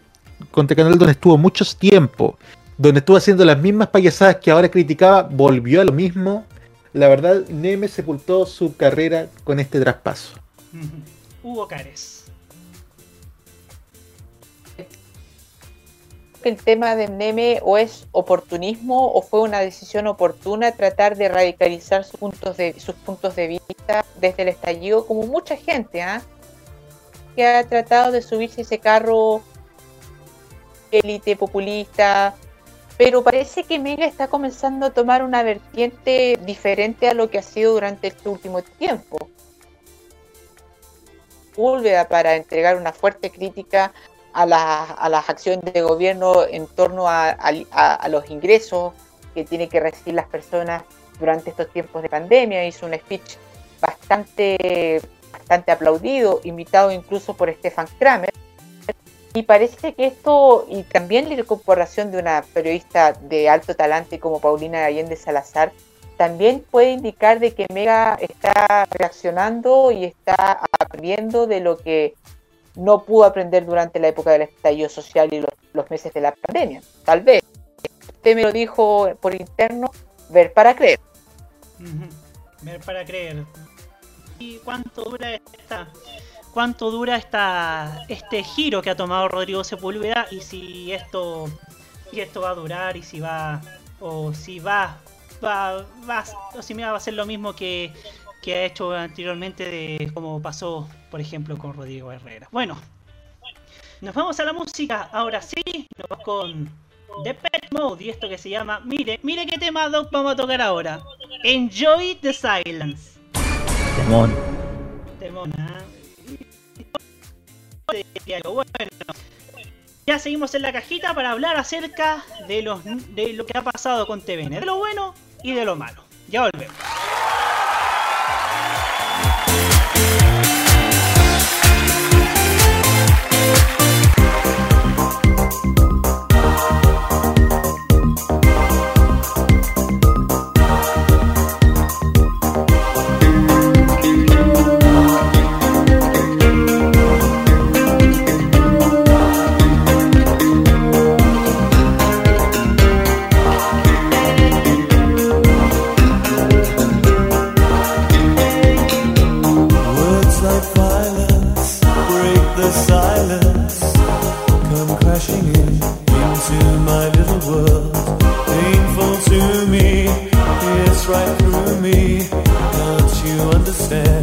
contra el canal donde estuvo mucho tiempo, donde estuvo haciendo las mismas payasadas que ahora criticaba, volvió a lo mismo. La verdad, Neme sepultó su carrera con este traspaso. Hugo Cares. Que el tema de Neme o es oportunismo o fue una decisión oportuna tratar de radicalizar sus puntos de, sus puntos de vista desde el estallido, como mucha gente ¿ah? que ha tratado de subirse ese carro élite populista, pero parece que Mega está comenzando a tomar una vertiente diferente a lo que ha sido durante este último tiempo. Búlveda para entregar una fuerte crítica a, las acciones de gobierno en torno a, los ingresos que tienen que recibir las personas durante estos tiempos de pandemia. Hizo un speech bastante, bastante aplaudido, invitado incluso por Stefan Kramer. Y parece que esto, y también la incorporación de una periodista de alto talante como Paulina Allende Salazar, también puede indicar de que Mega está reaccionando y está aprendiendo de lo que no pudo aprender durante la época del estallido social y los, meses de la pandemia. Tal vez. Usted me lo dijo por interno, ver para creer. Ver para creer. ¿Y cuánto dura esta, cuánto dura esta, este giro que ha tomado Rodrigo Sepúlveda y si esto, y esto va a durar y si va o si va va, va o si me va a ser lo mismo que que ha hecho anteriormente de como pasó, por ejemplo, con Rodrigo Herrera. Bueno, nos vamos a la música. Ahora sí, nos vamos con The Pet Mode y esto que se llama. Mire, mire qué tema vamos a tocar ahora. Enjoy the Silence. Temón. Temón, ¿ah? Bueno, ya seguimos en la cajita para hablar acerca de, los, de lo que ha pasado con TVN, de lo bueno y de lo malo. Ya volvemos. right through me. Don't you understand?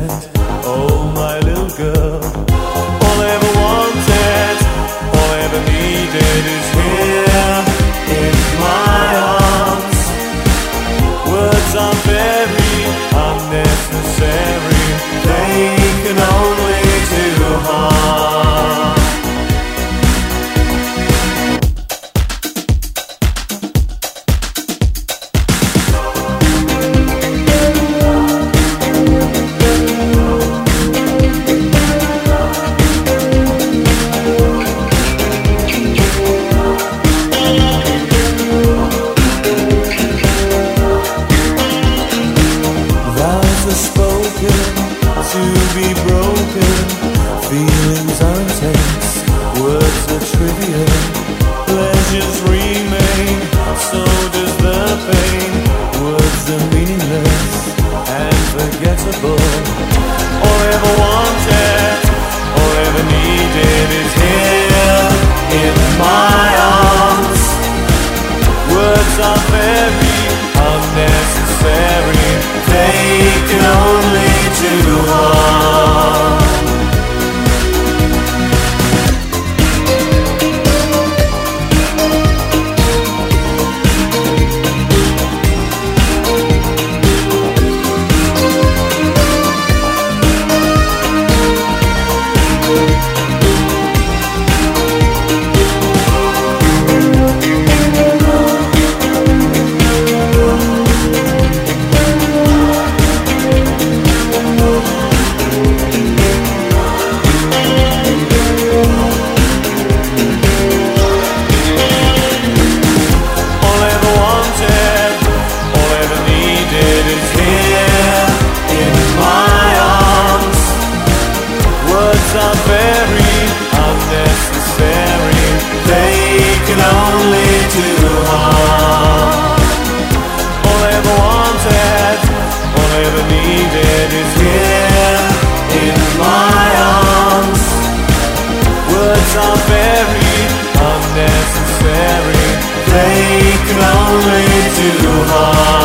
Only do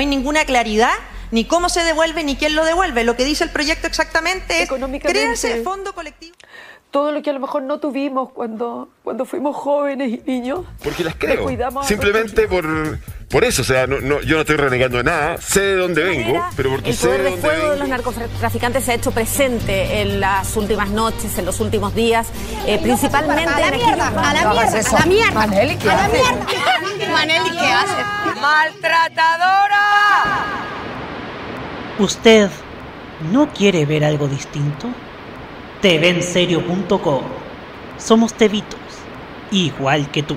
No hay ninguna claridad ni cómo se devuelve ni quién lo devuelve. Lo que dice el proyecto exactamente es créanse fondo colectivo. todo lo que a lo mejor no tuvimos cuando, cuando fuimos jóvenes y niños. Porque las creo. Simplemente por, por eso. O sea, no, no- yo no estoy renegando de nada. Sé de dónde vengo, pero porque El sé poder de de dónde fuego de vengo. los narcotraficantes se ha hecho presente en las últimas noches, en los últimos días, eh, principalmente A la mierda, a la mierda, a la mierda. Maneli, ¿qué a la haces? mierda. *laughs* Maneli, ¿qué haces? ¡Maltratadora! ¿Usted no quiere ver algo distinto? TVenserio.com Somos tevitos, igual que tú.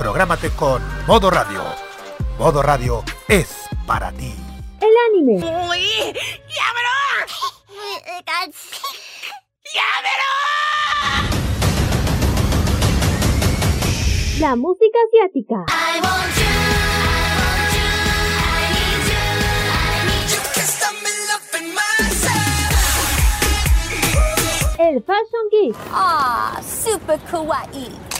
prográmate con Modo Radio. Modo Radio es para ti. El anime. ¡Uy! ¡Llámelo! ¡Llámelo! La música asiática. I want you. El Fashion Geek. Ah, super kawaii.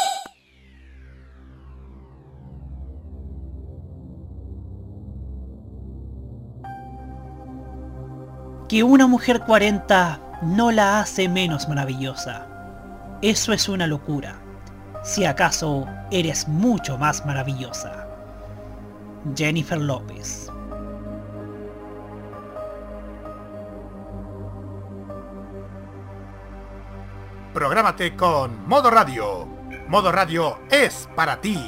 Que una mujer 40 no la hace menos maravillosa. Eso es una locura. Si acaso eres mucho más maravillosa. Jennifer López. Prográmate con Modo Radio. Modo Radio es para ti.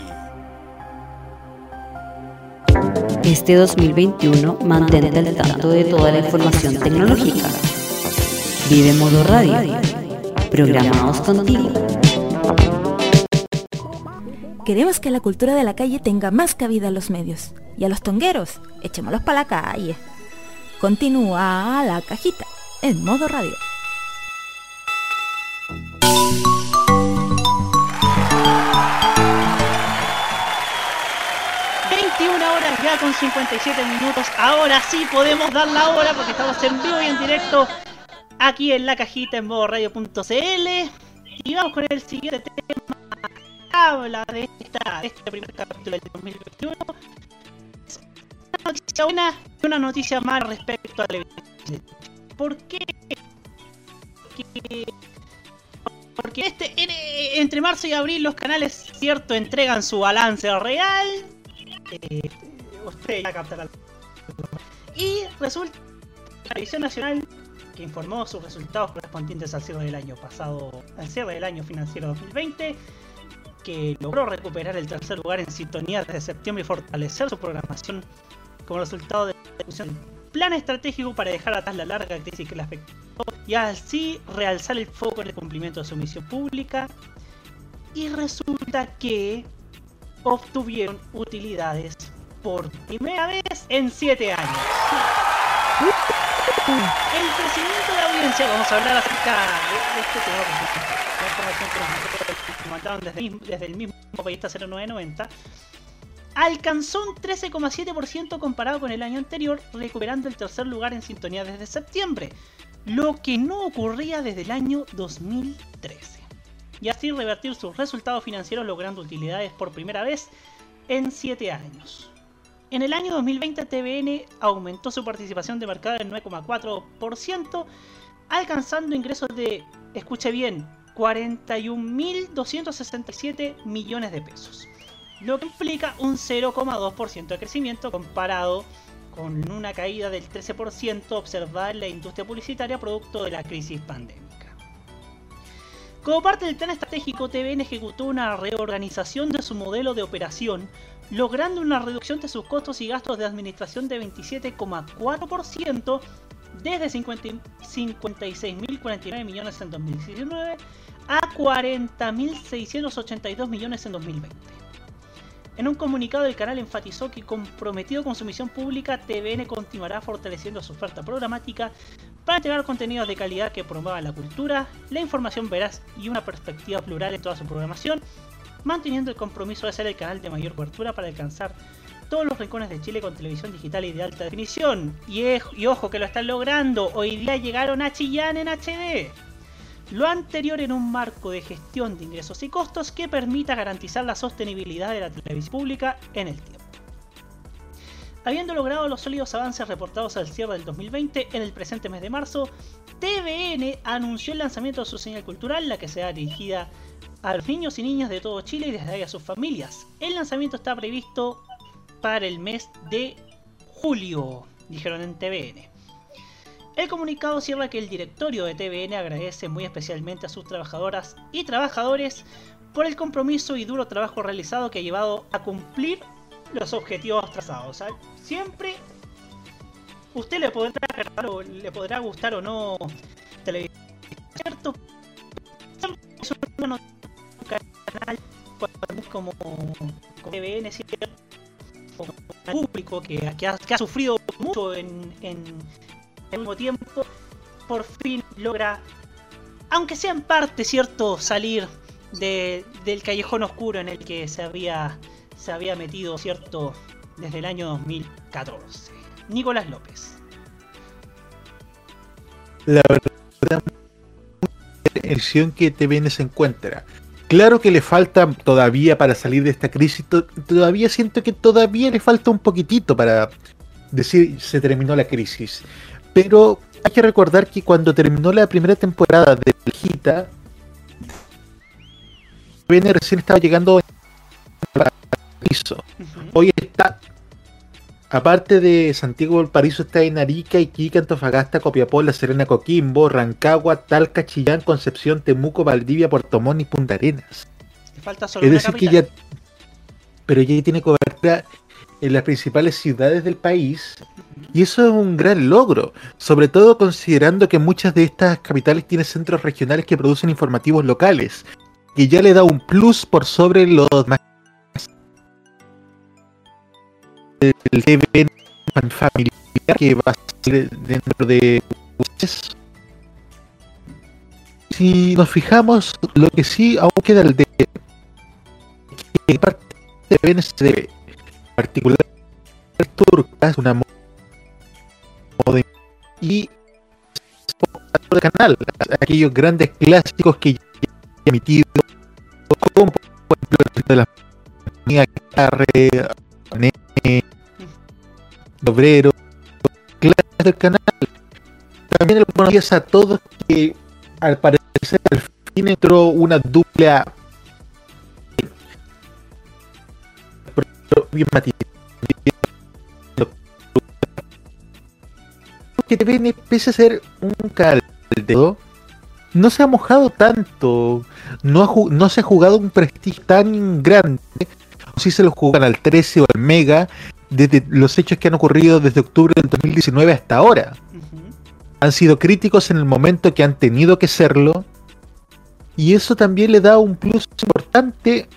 Este 2021 mantente al tanto de toda la información tecnológica. Vive Modo Radio. Programados contigo. Queremos que la cultura de la calle tenga más cabida en los medios. Y a los tongueros, echémoslos para la calle. Continúa la cajita en modo radio. Horas ya con 57 minutos. Ahora sí podemos dar la hora porque estamos en vivo y en directo aquí en la cajita en radio.cl. Y vamos con el siguiente tema. Habla de, esta, este primer capítulo del 2021. Una noticia buena y una noticia más respecto a la ¿Por qué? Porque, porque este, en- entre marzo y abril los canales, cierto, entregan su balance real. Eh, usted ya captará. Y resulta que la Televisión Nacional, que informó sus resultados correspondientes al cierre del año pasado, al cierre del año financiero 2020, que logró recuperar el tercer lugar en sintonía desde septiembre y fortalecer su programación como resultado de la ejecución plan estratégico para dejar atrás la larga crisis que le afectó y así realzar el foco en el cumplimiento de su misión pública. Y resulta que obtuvieron utilidades por primera vez en 7 años. El crecimiento de audiencia, vamos a hablar acerca de, este tema, la información que mandaron desde, desde el mismo Periodista 0990, alcanzó un 13,7% comparado con el año anterior, recuperando el tercer lugar en sintonía desde septiembre, lo que no ocurría desde el año 2013 y así revertir sus resultados financieros logrando utilidades por primera vez en 7 años. En el año 2020 TVN aumentó su participación de mercado en 9,4%, alcanzando ingresos de, escuche bien, 41.267 millones de pesos, lo que implica un 0,2% de crecimiento comparado con una caída del 13% observada en la industria publicitaria producto de la crisis pandémica. Como parte del plan estratégico, TVN ejecutó una reorganización de su modelo de operación, logrando una reducción de sus costos y gastos de administración de 27,4% desde 50 56.049 millones en 2019 a 40.682 millones en 2020. En un comunicado, el canal enfatizó que comprometido con su misión pública, TVN continuará fortaleciendo su oferta programática para entregar contenidos de calidad que promuevan la cultura, la información veraz y una perspectiva plural en toda su programación, manteniendo el compromiso de ser el canal de mayor cobertura para alcanzar todos los rincones de Chile con televisión digital y de alta definición. Y, ej- y ojo que lo están logrando, hoy día llegaron a Chillán en HD. Lo anterior en un marco de gestión de ingresos y costos que permita garantizar la sostenibilidad de la televisión pública en el tiempo. Habiendo logrado los sólidos avances reportados al cierre del 2020, en el presente mes de marzo, TVN anunció el lanzamiento de su señal cultural, la que será dirigida a los niños y niñas de todo Chile y desde ahí a sus familias. El lanzamiento está previsto para el mes de julio, dijeron en TVN. El comunicado cierra que el directorio de TVN agradece muy especialmente a sus trabajadoras y trabajadores por el compromiso y duro trabajo realizado que ha llevado a cumplir los objetivos trazados. Siempre usted le podrá le podrá gustar o no televisión, ¿cierto? Es un canal como, como TVN, ¿cierto? público que, ha, sufrido mucho en, el mismo tiempo, por fin logra, aunque sea en parte, ¿cierto?, salir de, del callejón oscuro en el que se había, se había metido, ¿cierto?, desde el año 2014. Nicolás López. La verdad, edición que TVN se encuentra. Claro que le falta todavía para salir de esta crisis, to- todavía siento que todavía le falta un poquitito para decir se terminó la crisis. Pero hay que recordar que cuando terminó la primera temporada de Gita, TVN recién estaba llegando a Valparaíso. Hoy está, aparte de Santiago Valparaíso, está en Arica, Iquique, Antofagasta, Copiapó, La Serena, Coquimbo, Rancagua, Talca, Chillán, Concepción, Temuco, Valdivia, Puerto Montt y Punta Arenas. Falta solo Es decir, que ya. Pero ya tiene cobertura en las principales ciudades del país. Y eso es un gran logro. Sobre todo considerando que muchas de estas capitales tienen centros regionales que producen informativos locales. Y ya le da un plus por sobre los más. El TVN familiar que va a ser dentro de. Si nos fijamos, lo que sí aún queda el de que parte de se debe particular turca es una y de canal aquellos grandes clásicos que ya he emitido como por ejemplo el de la Carre Obrero clásicos del canal también el buenos días a todos que al parecer al fin entró una dupla bien matizada. Que TVN, pese a ser un caldo, no se ha mojado tanto, no, ha no se ha jugado un prestigio tan grande, o si se lo jugan al 13 o al Mega, desde los hechos que han ocurrido desde octubre del 2019 hasta ahora. Han sido críticos en el momento que han tenido que serlo, y eso también le da un plus importante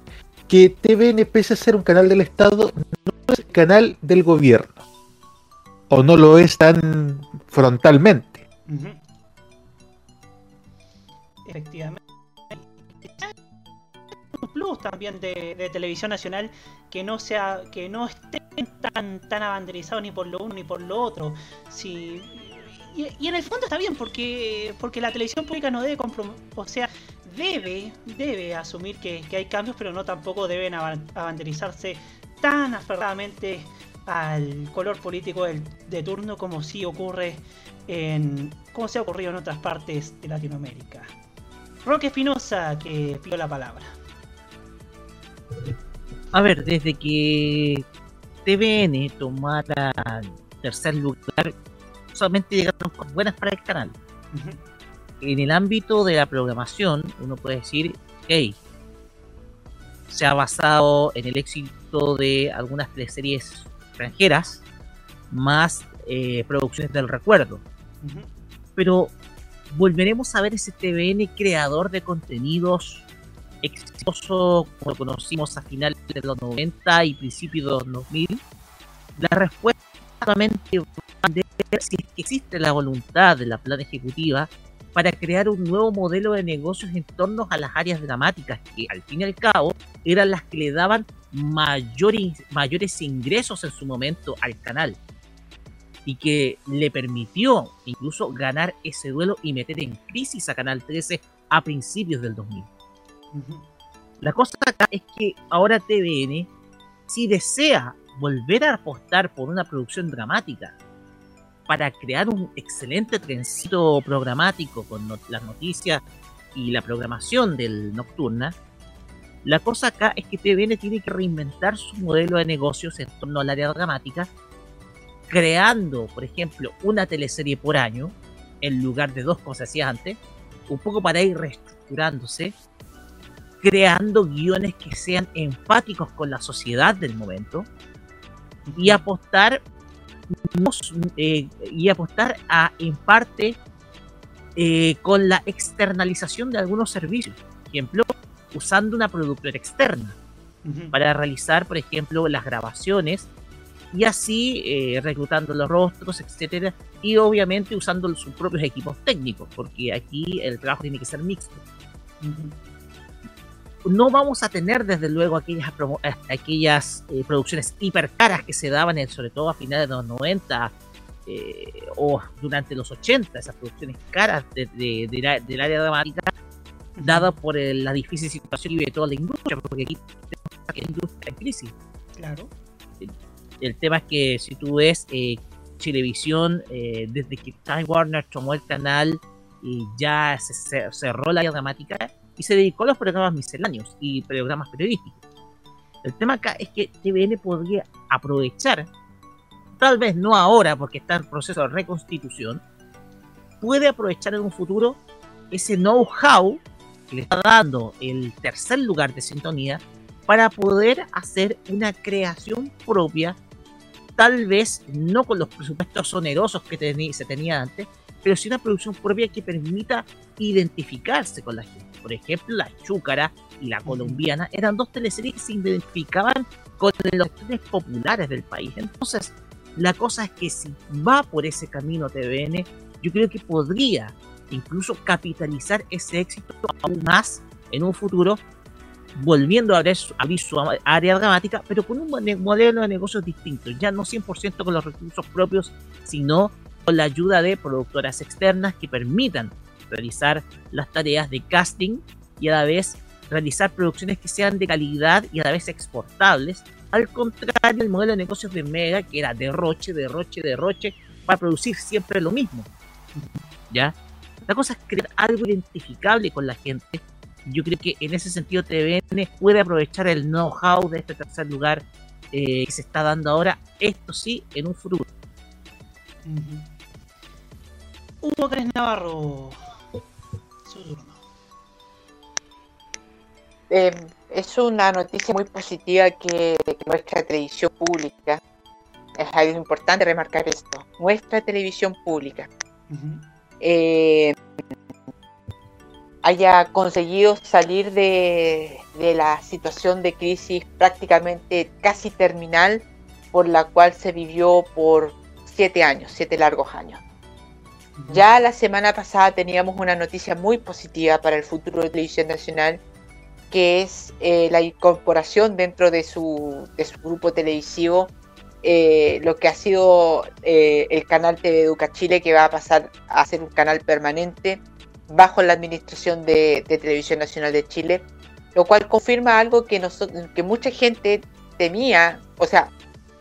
que TVN, pese a ser un canal del Estado, no es canal del gobierno. O no lo es tan frontalmente. Efectivamente. Un plus también de, televisión nacional que no sea que no estén tan tan abanderizados ni por lo uno ni por lo otro. Si, y, en el fondo está bien porque porque la televisión pública no debe o sea debe debe asumir que, que hay cambios pero no tampoco deben aban- abanderizarse tan aferradamente al color político del- de turno como sí ocurre en como se ha ocurrido en otras partes de Latinoamérica. Roque Espinosa que pidió la palabra. A ver, desde que TVN tomara tercer lugar, solamente llegaron cosas buenas para el canal. En el ámbito de la programación, uno puede decir, hey, se ha basado en el éxito de algunas teleseries extranjeras, más eh, producciones del recuerdo. Pero volveremos a ver ese TVN creador de contenidos exitoso como lo conocimos a finales de los 90 y principios de los 2000, la respuesta solamente va a depender si es que existe la voluntad de la plana ejecutiva para crear un nuevo modelo de negocios en torno a las áreas dramáticas que al fin y al cabo eran las que le daban mayores, mayores ingresos en su momento al canal. Y que le permitió incluso ganar ese duelo y meter en crisis a Canal 13 a principios del 2000. La cosa acá es que ahora TVN, si desea volver a apostar por una producción dramática para crear un excelente trencito programático con las noticias y la programación del Nocturna, la cosa acá es que TVN tiene que reinventar su modelo de negocios en torno al área dramática, creando, por ejemplo, una teleserie por año, en lugar de dos cosas hacía antes, un poco para ir reestructurándose, creando guiones que sean empáticos con la sociedad del momento y apostar no eh, y apostar a en parte eh, con la externalización de algunos servicios. Por ejemplo usando una productora externa para realizar, por ejemplo, las grabaciones y así eh, reclutando los rostros, etcétera, y obviamente usando sus propios equipos técnicos, porque aquí el trabajo tiene que ser mixto. No vamos a tener desde luego aquellas, eh, aquellas eh, producciones hiper caras que se daban en- sobre todo a finales de los 90 eh, o durante los 80, esas producciones caras de- de- de la- del área dramática, dada por el- la difícil situación vive toda la industria, porque aquí tenemos la industria en crisis. Claro. El tema es que si tú ves eh, Chilevisión, eh, desde que Time Warner tomó el canal, y ya se cer- cerró la área dramática y se dedicó a los programas misceláneos y programas periodísticos. El tema acá es que TVN podría aprovechar, tal vez no ahora porque está en proceso de reconstitución, puede aprovechar en un futuro ese know-how que le está dando el tercer lugar de sintonía para poder hacer una creación propia, tal vez no con los presupuestos onerosos que se tenía antes, pero sí una producción propia que permita identificarse con la gente. Por ejemplo, La Chúcara y La Colombiana eran dos teleseries que se identificaban con los sectores populares del país. Entonces, la cosa es que si va por ese camino TVN, yo creo que podría incluso capitalizar ese éxito aún más en un futuro, volviendo a abrir su, abrir su ama- área dramática, pero con un modelo de negocios distinto, ya no 100% con los recursos propios, sino con la ayuda de productoras externas que permitan realizar las tareas de casting y a la vez realizar producciones que sean de calidad y a la vez exportables, al contrario del modelo de negocios de Mega, que era derroche, derroche, derroche, para producir siempre lo mismo. ¿Ya? La cosa es crear algo identificable con la gente. Yo creo que en ese sentido TVN puede aprovechar el know-how de este tercer lugar eh, que se está dando ahora, esto sí, en un futuro. Hugo Cres Navarro. Eh, es una noticia muy positiva que, que nuestra televisión pública, es algo importante remarcar esto, nuestra televisión pública eh, haya conseguido salir de, de la situación de crisis prácticamente casi terminal por la cual se vivió por siete años, siete largos años. Ya la semana pasada teníamos una noticia muy positiva para el futuro de Televisión Nacional, que es eh, la incorporación dentro de su, de su grupo televisivo, eh, lo que ha sido eh, el canal TV Educa Chile, que va a pasar a ser un canal permanente bajo la administración de, Televisión Nacional de Chile, lo cual confirma algo que, nosotros, que mucha gente temía, o sea,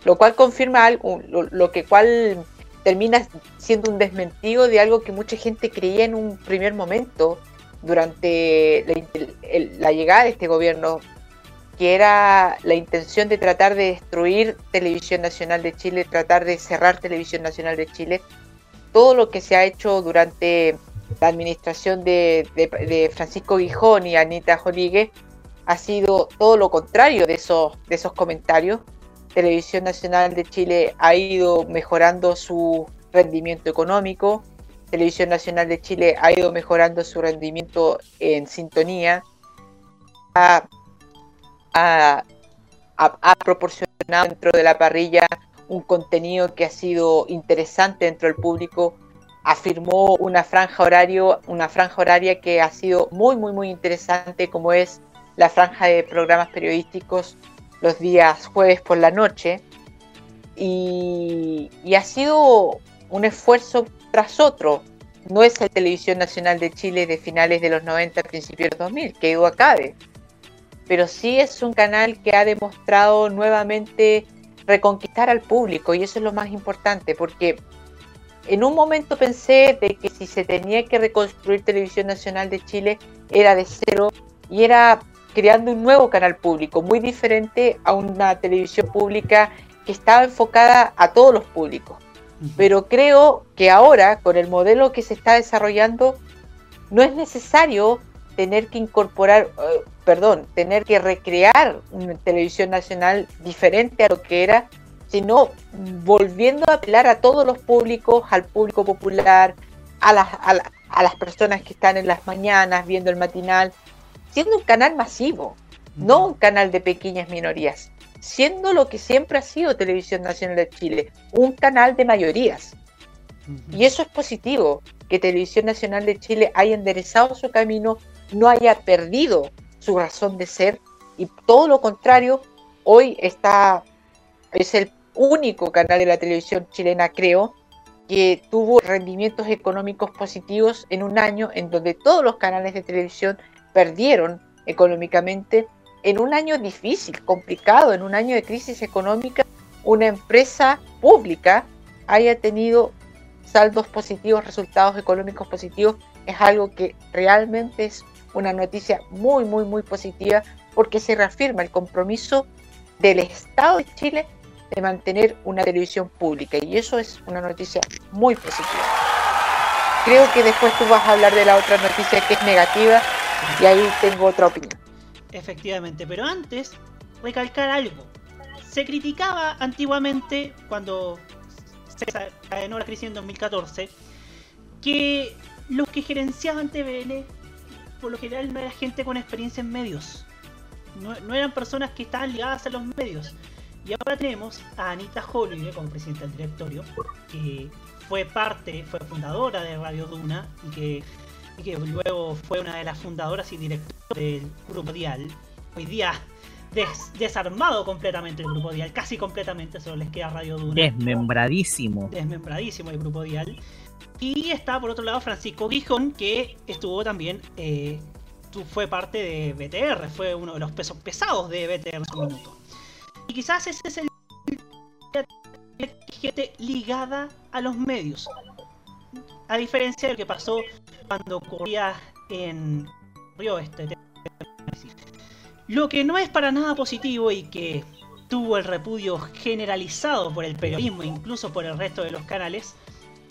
lo cual confirma algo, lo, lo que cual termina siendo un desmentido de algo que mucha gente creía en un primer momento durante la, el, la llegada de este gobierno, que era la intención de tratar de destruir Televisión Nacional de Chile, tratar de cerrar Televisión Nacional de Chile. Todo lo que se ha hecho durante la administración de, de, de Francisco Guijón y Anita Joligue ha sido todo lo contrario de esos, de esos comentarios. Televisión Nacional de Chile ha ido mejorando su rendimiento económico. Televisión Nacional de Chile ha ido mejorando su rendimiento en sintonía. Ha, proporcionado dentro de la parrilla un contenido que ha sido interesante dentro del público. Afirmó una franja horario, una franja horaria que ha sido muy muy muy interesante, como es la franja de programas periodísticos los días jueves por la noche y, y, ha sido un esfuerzo tras otro. No es la Televisión Nacional de Chile de finales de los 90, principios de los 2000, que ido acabe, pero sí es un canal que ha demostrado nuevamente reconquistar al público y eso es lo más importante porque en un momento pensé de que si se tenía que reconstruir Televisión Nacional de Chile era de cero y era creando un nuevo canal público, muy diferente a una televisión pública que estaba enfocada a todos los públicos. Pero creo que ahora, con el modelo que se está desarrollando, no es necesario tener que incorporar, uh, perdón, tener que recrear una televisión nacional diferente a lo que era, sino volviendo a apelar a todos los públicos, al público popular, a las, a, la, a las personas que están en las mañanas viendo el matinal, siendo un canal masivo. no un canal de pequeñas minorías, siendo lo que siempre ha sido Televisión Nacional de Chile, un canal de mayorías. Y eso es positivo, que Televisión Nacional de Chile haya enderezado su camino, no haya perdido su razón de ser y todo lo contrario, hoy está, es el único canal de la televisión chilena, creo, que tuvo rendimientos económicos positivos en un año en donde todos los canales de televisión perdieron económicamente en un año difícil, complicado, en un año de crisis económica, una empresa pública haya tenido saldos positivos, resultados económicos positivos, es algo que realmente es una noticia muy, muy, muy positiva porque se reafirma el compromiso del Estado de Chile de mantener una televisión pública y eso es una noticia muy positiva. Creo que después tú vas a hablar de la otra noticia que es negativa y ahí tengo otra opinión. Efectivamente, pero antes, recalcar algo. Se criticaba antiguamente, cuando se encadenó la crisis en 2014, que los que gerenciaban TVN, por lo general no era gente con experiencia en medios. No, no eran personas que estaban ligadas a los medios. Y ahora tenemos a Anita Holloway como presidenta del directorio, que fue parte, fue fundadora de Radio Duna y que, que luego fue una de las fundadoras y directoras del Grupo Dial. Hoy día des- desarmado completamente el Grupo Dial, casi completamente, solo les queda Radio Duna. Desmembradísimo. Desmembradísimo el Grupo Dial. Y está por otro lado Francisco Gijón, que estuvo también, eh, tu- fue parte de BTR, fue uno de los pesos pesados de BTR en su minuto. Y quizás ese es el gente ligada a los medios. A diferencia de lo que pasó cuando ocurría en Río Este. Lo que no es para nada positivo y que tuvo el repudio generalizado por el periodismo incluso por el resto de los canales,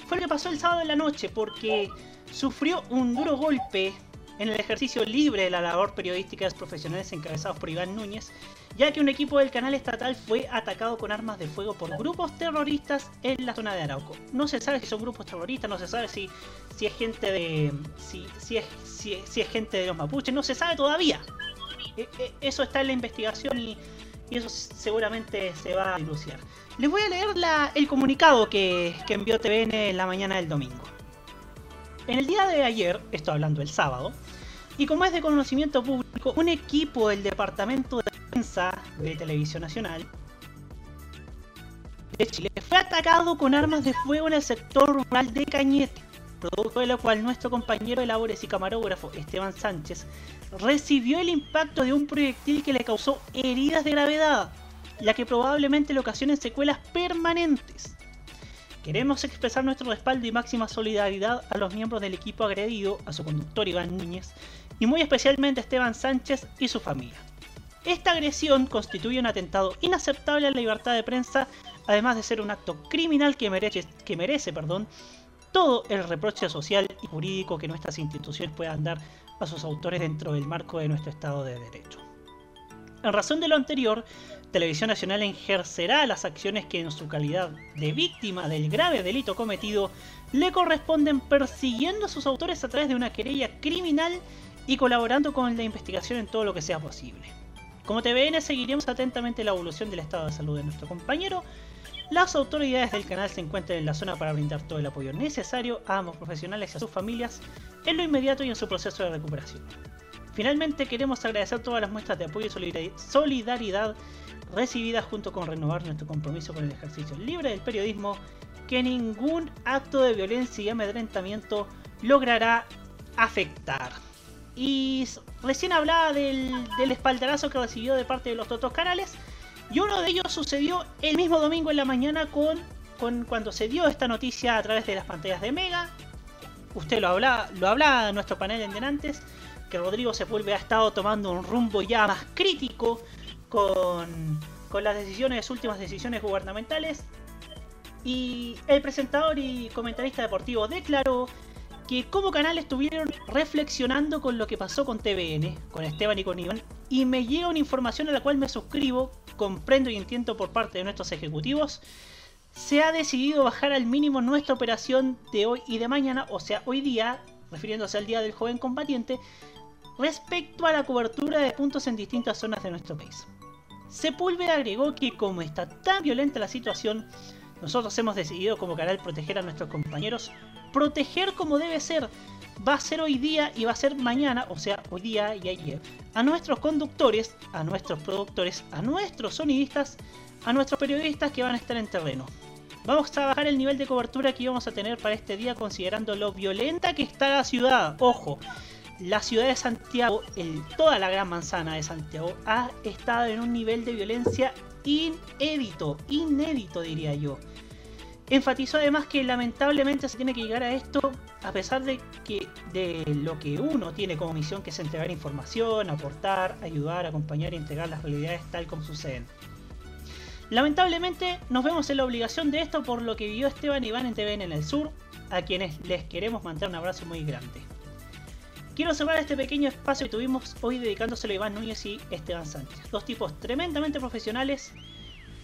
fue lo que pasó el sábado en la noche, porque sufrió un duro golpe en el ejercicio libre de la labor periodística de los profesionales encabezados por Iván Núñez, ya que un equipo del canal estatal fue atacado con armas de fuego por grupos terroristas en la zona de Arauco. No se sabe si son grupos terroristas, no se sabe si, si es gente de. Si, si, es, si, si es gente de los mapuches, no se sabe todavía. E- e- Eso está en la investigación y, eso seguramente se va a dilucidar. Les voy a leer la- el comunicado que, que envió TVN en la mañana del domingo. En el día de ayer, estoy hablando el sábado, y como es de conocimiento público, un equipo del Departamento de Prensa de Televisión Nacional de Chile fue atacado con armas de fuego en el sector rural de Cañete, producto de lo cual nuestro compañero de labores y camarógrafo Esteban Sánchez recibió el impacto de un proyectil que le causó heridas de gravedad, la que probablemente le ocasionen secuelas permanentes. Queremos expresar nuestro respaldo y máxima solidaridad a los miembros del equipo agredido, a su conductor Iván Núñez, y muy especialmente Esteban Sánchez y su familia. Esta agresión constituye un atentado inaceptable a la libertad de prensa, además de ser un acto criminal que merece, que merece perdón, todo el reproche social y jurídico que nuestras instituciones puedan dar a sus autores dentro del marco de nuestro Estado de Derecho. En razón de lo anterior, Televisión Nacional ejercerá las acciones que en su calidad de víctima del grave delito cometido le corresponden persiguiendo a sus autores a través de una querella criminal y colaborando con la investigación en todo lo que sea posible. Como TVN seguiremos atentamente la evolución del estado de salud de nuestro compañero. Las autoridades del canal se encuentran en la zona para brindar todo el apoyo necesario a ambos profesionales y a sus familias en lo inmediato y en su proceso de recuperación. Finalmente queremos agradecer todas las muestras de apoyo y solidari- solidaridad recibidas junto con renovar nuestro compromiso con el ejercicio libre del periodismo que ningún acto de violencia y amedrentamiento logrará afectar. Y recién hablaba del, del espaldarazo que recibió de parte de los otros canales. Y uno de ellos sucedió el mismo domingo en la mañana con, con cuando se dio esta noticia a través de las pantallas de Mega. Usted lo hablaba, lo hablaba en nuestro panel en Denantes, que Rodrigo Sepúlveda ha estado tomando un rumbo ya más crítico con, con las decisiones, últimas decisiones gubernamentales. Y el presentador y comentarista deportivo declaró que como canal estuvieron reflexionando con lo que pasó con TVN, con Esteban y con Iván, y me llega una información a la cual me suscribo, comprendo y entiendo por parte de nuestros ejecutivos, se ha decidido bajar al mínimo nuestra operación de hoy y de mañana, o sea, hoy día, refiriéndose al Día del Joven Combatiente, respecto a la cobertura de puntos en distintas zonas de nuestro país. Sepúlveda agregó que como está tan violenta la situación, nosotros hemos decidido como canal proteger a nuestros compañeros, proteger como debe ser. Va a ser hoy día y va a ser mañana, o sea, hoy día y ayer, a nuestros conductores, a nuestros productores, a nuestros sonidistas, a nuestros periodistas que van a estar en terreno. Vamos a trabajar el nivel de cobertura que íbamos a tener para este día considerando lo violenta que está la ciudad. Ojo, la ciudad de Santiago, el- toda la gran manzana de Santiago, ha estado en un nivel de violencia inédito, inédito diría yo. Enfatizó además que lamentablemente se tiene que llegar a esto a pesar de que de lo que uno tiene como misión que es entregar información, aportar, ayudar, acompañar y entregar las realidades tal como suceden. Lamentablemente nos vemos en la obligación de esto por lo que vivió Esteban Iván en TVN en el sur, a quienes les queremos mandar un abrazo muy grande. Quiero cerrar este pequeño espacio que tuvimos hoy dedicándoselo a Iván Núñez y Esteban Sánchez, dos tipos tremendamente profesionales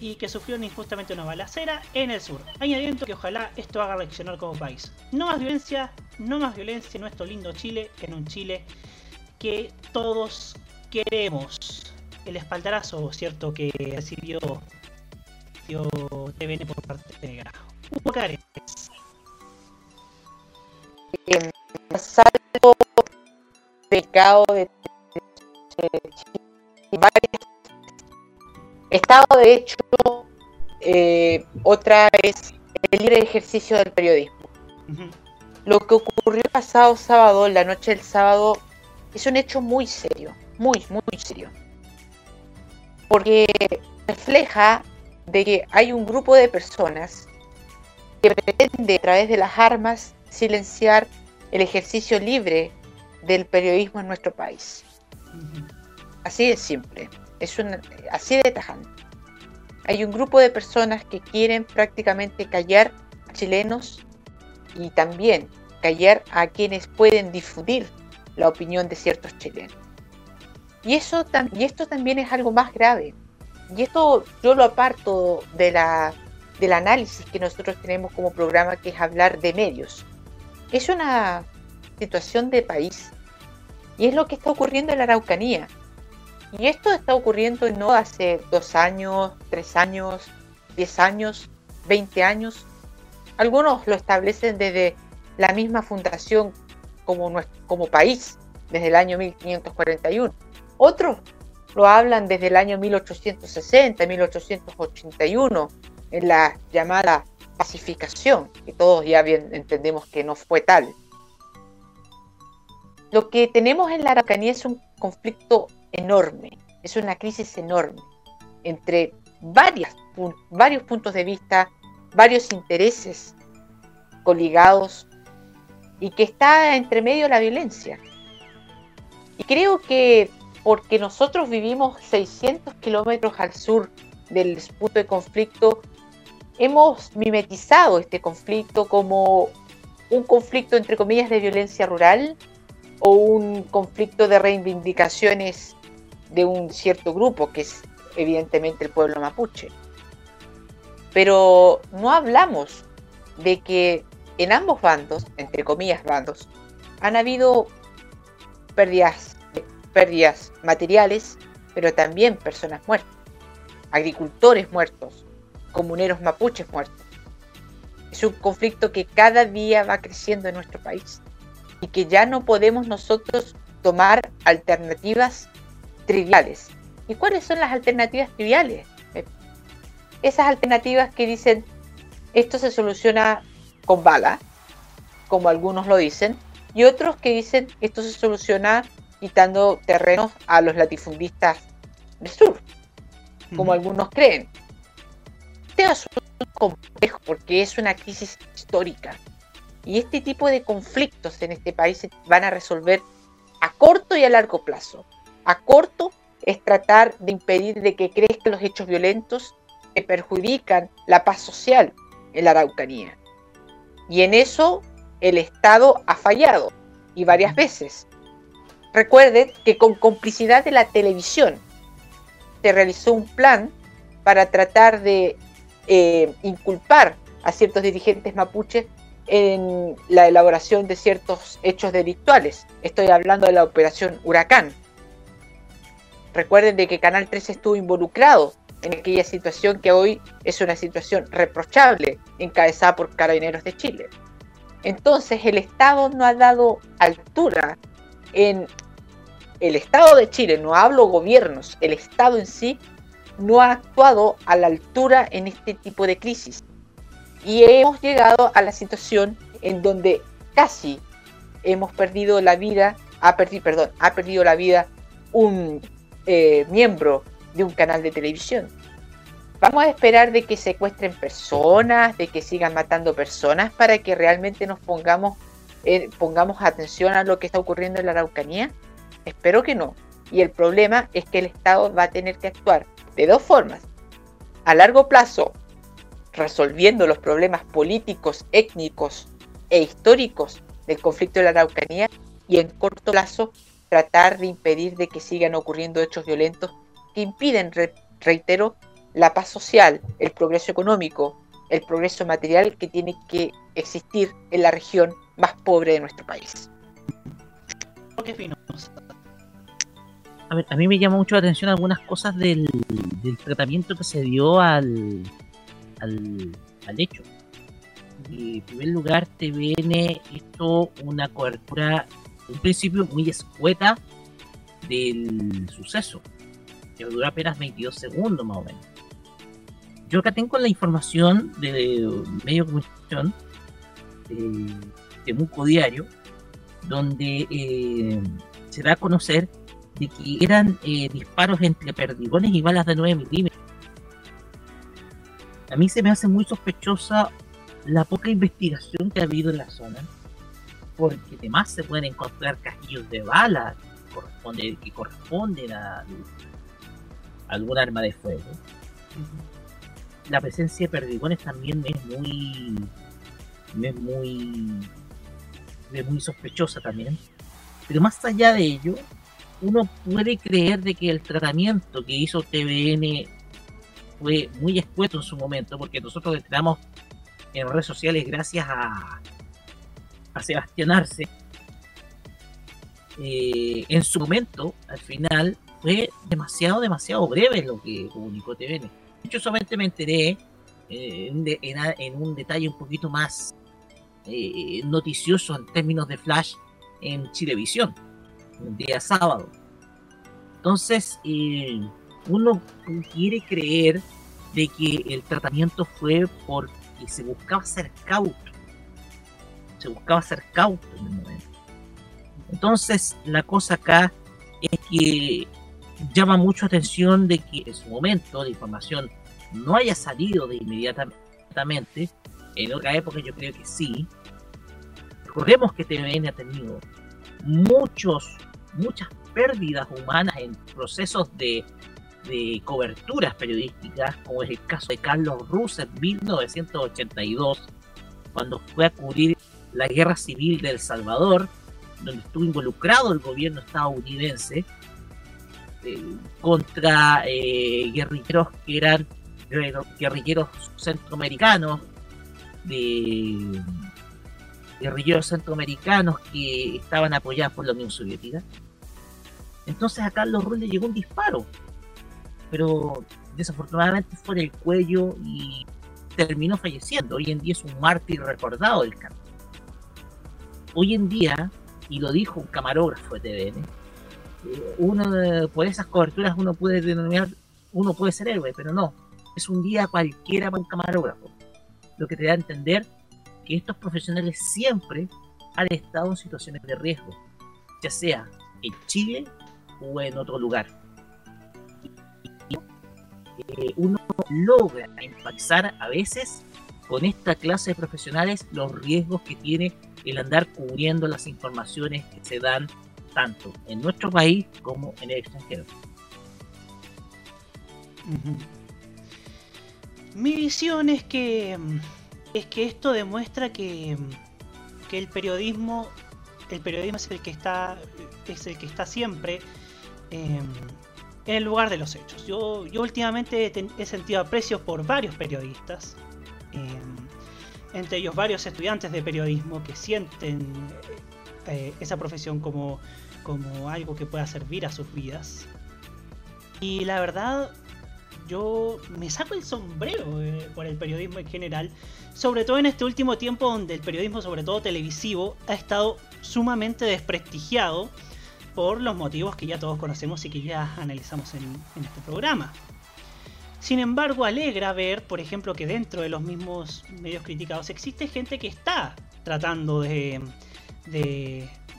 y que sufrieron injustamente una balacera en el sur, añadiendo que ojalá esto haga reaccionar como país. No más violencia, no más violencia en nuestro lindo Chile, en un Chile que todos queremos. El espaldarazo, cierto, que recibió TVN por parte de Negra. Hugo Cares. eh, salto pecado de, de- de- varias- Estado de hecho, eh, otra es el libre ejercicio del periodismo. Lo que ocurrió el pasado sábado, la noche del sábado, es un hecho muy serio, muy, muy serio. Porque refleja de que hay un grupo de personas que pretende a través de las armas silenciar el ejercicio libre del periodismo en nuestro país. Así de simple, es un, así de tajante. Hay un grupo de personas que quieren prácticamente callar a chilenos y también callar a quienes pueden difundir la opinión de ciertos chilenos. Y, eso, y esto también es algo más grave. Y esto yo lo aparto de la, del análisis que nosotros tenemos como programa, que es hablar de medios. Es una situación de país. Y es lo que está ocurriendo en la Araucanía. Y esto está ocurriendo no hace dos años, tres años, diez años, veinte años. Algunos lo establecen desde la misma fundación como, país, desde el año 1541. Otros lo hablan desde el año 1860, 1881, en la llamada pacificación, que todos ya bien entendemos que no fue tal. Lo que tenemos en la Araucanía es un conflicto enorme, es una crisis enorme entre varias, varios puntos de vista, varios intereses coligados y que está entre medio la violencia. Y creo que porque nosotros vivimos 600 kilómetros al sur del punto de conflicto, hemos mimetizado este conflicto como un conflicto entre comillas de violencia rural o un conflicto de reivindicaciones de un cierto grupo, que es evidentemente el pueblo mapuche. Pero no hablamos de que en ambos bandos, entre comillas bandos, han habido pérdidas, pérdidas materiales, pero también personas muertas, agricultores muertos, comuneros mapuches muertos. Es un conflicto que cada día va creciendo en nuestro país y que ya no podemos nosotros tomar alternativas triviales. ¿Y cuáles son las alternativas triviales? Eh, Esas alternativas que dicen esto se soluciona con bala, como algunos lo dicen, y otros que dicen esto se soluciona quitando terrenos a los latifundistas del sur, como algunos creen. Este asunto es complejo porque es una crisis histórica y este tipo de conflictos en este país se van a resolver a corto y a largo plazo. A corto es tratar de impedir de que crezcan los hechos violentos que perjudican la paz social en la Araucanía. Y en eso el Estado ha fallado y varias veces. Recuerden que con complicidad de la televisión se realizó un plan para tratar de eh, inculpar a ciertos dirigentes mapuches en la elaboración de ciertos hechos delictuales. Estoy hablando de la operación Huracán. Recuerden de que Canal 13 estuvo involucrado en aquella situación que hoy es una situación reprochable encabezada por Carabineros de Chile. Entonces el Estado no ha dado altura en el Estado de Chile, no hablo gobiernos, el Estado en sí no ha actuado a la altura en este tipo de crisis. Y hemos llegado a la situación en donde casi hemos perdido la vida, ha perdido, perdón, ha perdido la vida un eh, miembro de un canal de televisión. Vamos a esperar de que secuestren personas, de que sigan matando personas para que realmente nos pongamos, eh, pongamos atención a lo que está ocurriendo en la Araucanía. Espero que no. Y el problema es que el Estado va a tener que actuar de dos formas. A largo plazo, resolviendo los problemas políticos, étnicos e históricos del conflicto de la Araucanía y en corto plazo tratar de impedir de que sigan ocurriendo hechos violentos que impiden, re- reitero, la paz social, el progreso económico, el progreso material que tiene que existir en la región más pobre de nuestro país. A, ver, a mí me llamó mucho la atención algunas cosas del, del tratamiento que se dio al, al, al hecho. Y, en primer lugar, TVN hizo una cobertura, un principio muy escueta del suceso, que duró apenas 22 segundos más o menos. Yo acá tengo la información de medio de comunicación de, de Muco Diario, donde eh, se da a conocer de que eran eh, disparos entre perdigones y balas de 9 milímetros. A mí se me hace muy sospechosa la poca investigación que ha habido en la zona, porque además se pueden encontrar cajillos de balas que corresponden, que corresponden a, a algún arma de fuego. La presencia de perdigones también es muy, es muy, es muy sospechosa también. Pero más allá de ello, uno puede creer de que el tratamiento que hizo TVN fue muy escueto en su momento, porque nosotros entramos en redes sociales gracias a, a Sebastián Arce. Eh, en su momento, al final, fue demasiado, demasiado breve lo que comunicó TVN. Yo solamente me enteré eh, en, un detalle un poquito más eh, noticioso en términos de flash en Chilevisión, el día sábado. Entonces, uno quiere creer de que el tratamiento fue porque se buscaba ser cauto. Se buscaba ser cauto en el momento. Entonces, la cosa acá es que llama mucho atención de que en su momento la información no haya salido de inmediatamente. En otra época yo creo que sí. Recordemos que TVN ha tenido muchos, muchas pérdidas humanas en procesos de, de coberturas periodísticas, como es el caso de Carlos Ruz en 1982, cuando fue a cubrir la guerra civil de El Salvador, donde estuvo involucrado el gobierno estadounidense eh, contra eh, guerrilleros que eran guerrilleros- centroamericanos, guerrilleros centroamericanos que estaban apoyados por la Unión Soviética. Entonces a Carlos Ruiz le llegó un disparo, pero desafortunadamente fue en el cuello y terminó falleciendo. Hoy en día es un mártir recordado del campo. Hoy en día, y lo dijo un camarógrafo de TVN, eh, uno por esas coberturas uno puede denominar, uno puede ser héroe, pero no, es un día cualquiera para un camarógrafo. Lo que te da a entender que estos profesionales siempre han estado en situaciones de riesgo, ya sea en Chile o en otro lugar. Y, eh, uno logra empatizar a veces con esta clase de profesionales los riesgos que tiene el andar cubriendo las informaciones que se dan tanto en nuestro país como en el extranjero. Mi visión es que mm, es que esto demuestra que, mm, que el periodismo el periodismo es el que está es el que está siempre em, en el lugar de los hechos. Yo, yo últimamente he, sentido aprecio por varios periodistas. em, entre ellos varios estudiantes de periodismo que sienten eh, esa profesión como, como algo que pueda servir a sus vidas. Y la verdad, yo me saco el sombrero eh, por el periodismo en general, sobre todo en este último tiempo donde el periodismo, sobre todo televisivo, ha estado sumamente desprestigiado por los motivos que ya todos conocemos y que ya analizamos en, en este programa. Sin embargo, alegra ver, por ejemplo, que dentro de los mismos medios criticados existe gente que está tratando de,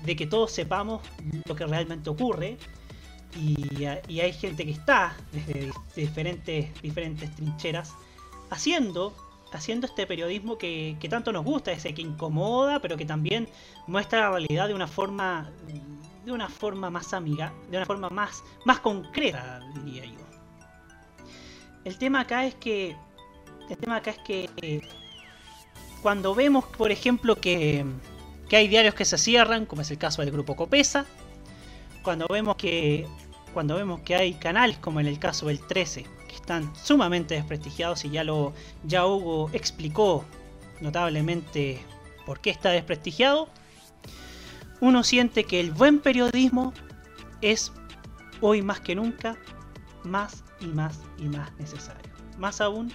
que todos sepamos lo que realmente ocurre. Y, y hay gente que está desde diferentes, diferentes trincheras haciendo, haciendo este periodismo que, que tanto nos gusta, ese que incomoda, pero que también muestra la realidad de una forma de una forma más amiga, de una forma más, más concreta, diría yo. El tema acá es que. El tema acá es que. cuando vemos, por ejemplo, que, que hay diarios que se cierran, como es el caso del grupo Copesa, cuando vemos que. Cuando vemos que hay canales, como en el caso del 13, que están sumamente desprestigiados y ya lo. ya Hugo explicó notablemente por qué está desprestigiado. Uno siente que el buen periodismo es hoy más que nunca más y más y más necesario. Más aún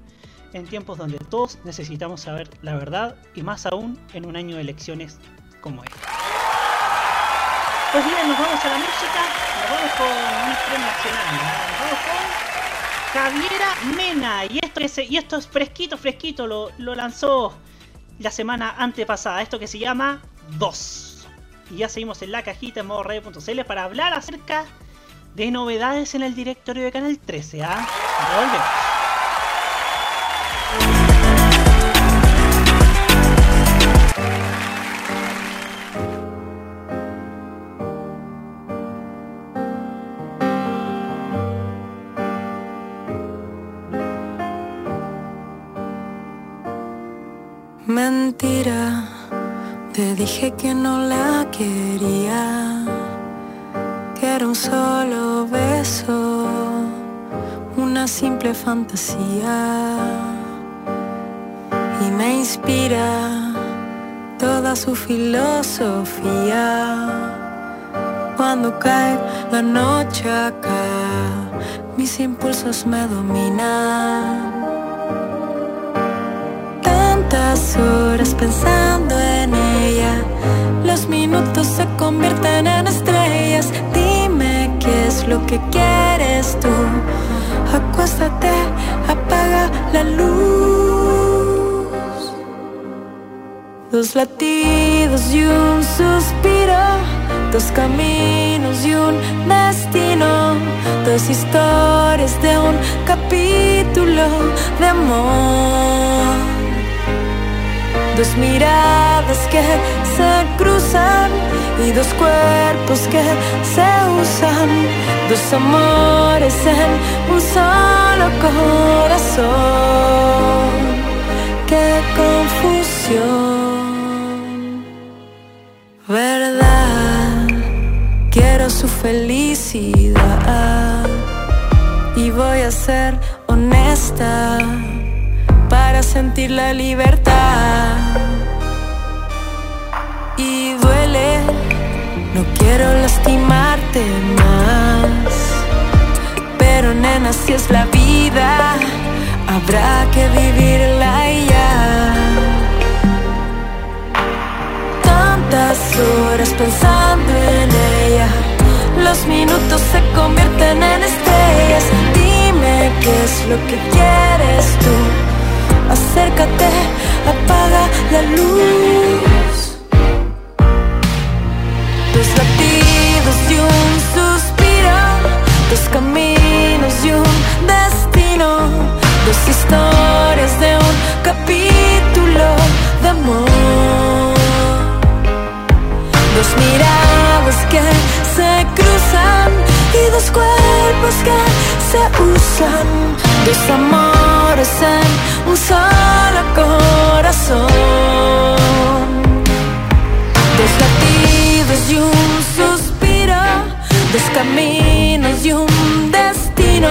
en tiempos donde todos necesitamos saber la verdad y más aún en un año de elecciones como este. Pues bien, nos vamos a la música, nos vamos con un nacional, ¿no? nos vamos con Javiera Mena y esto, se- y esto es fresquito, fresquito, lo, lo lanzó la semana antepasada, esto que se llama 2. Y ya seguimos en la cajita en modo radio.cl para hablar acerca novedades en el directorio de Canal 13. ¿ah? Volvemos. Mentira, te dije que no la quería, que un solo beso, una simple fantasía. Y me inspira toda su filosofía. Cuando cae la noche acá, mis impulsos me dominan tantas horas pensando en ella. Los minutos se convierten en estrellas. Lo que quieres tú. Acuéstate, apaga la luz. Dos latidos y un suspiro. Dos caminos y un destino. Dos historias de un capítulo de amor. Dos miradas que se cruzan y dos cuerpos que se usan. Dos amores en un solo corazón. Qué confusión. ¿Verdad? Quiero su felicidad. Y voy a ser honesta para sentir la libertad. Y duele, no quiero lastimarte más. Pero nena, si es la vida, habrá que vivirla ya. Tantas horas pensando en ella, los minutos se convierten en estrellas. Dime qué es lo que quieres tú. Acércate, apaga la luz. Dos latidos y un suspiro, dos caminos y un destino, dos historias de un capítulo de amor. Dos miradas que se cruzan y dos cuerpos que se usan. Dos amores en un solo corazón. Dos latidos y un suspiro. Dos caminos y un destino.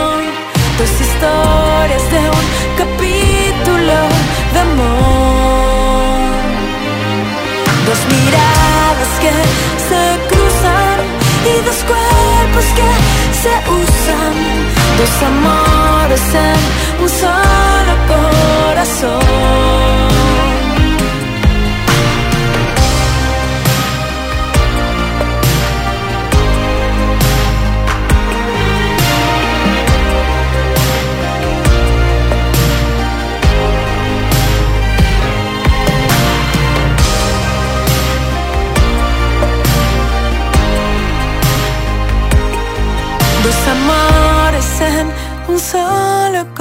Dos historias de un capítulo de amor. miradas que se cruzan y dos cuerpos que se usan, dos amores en un solo corazón.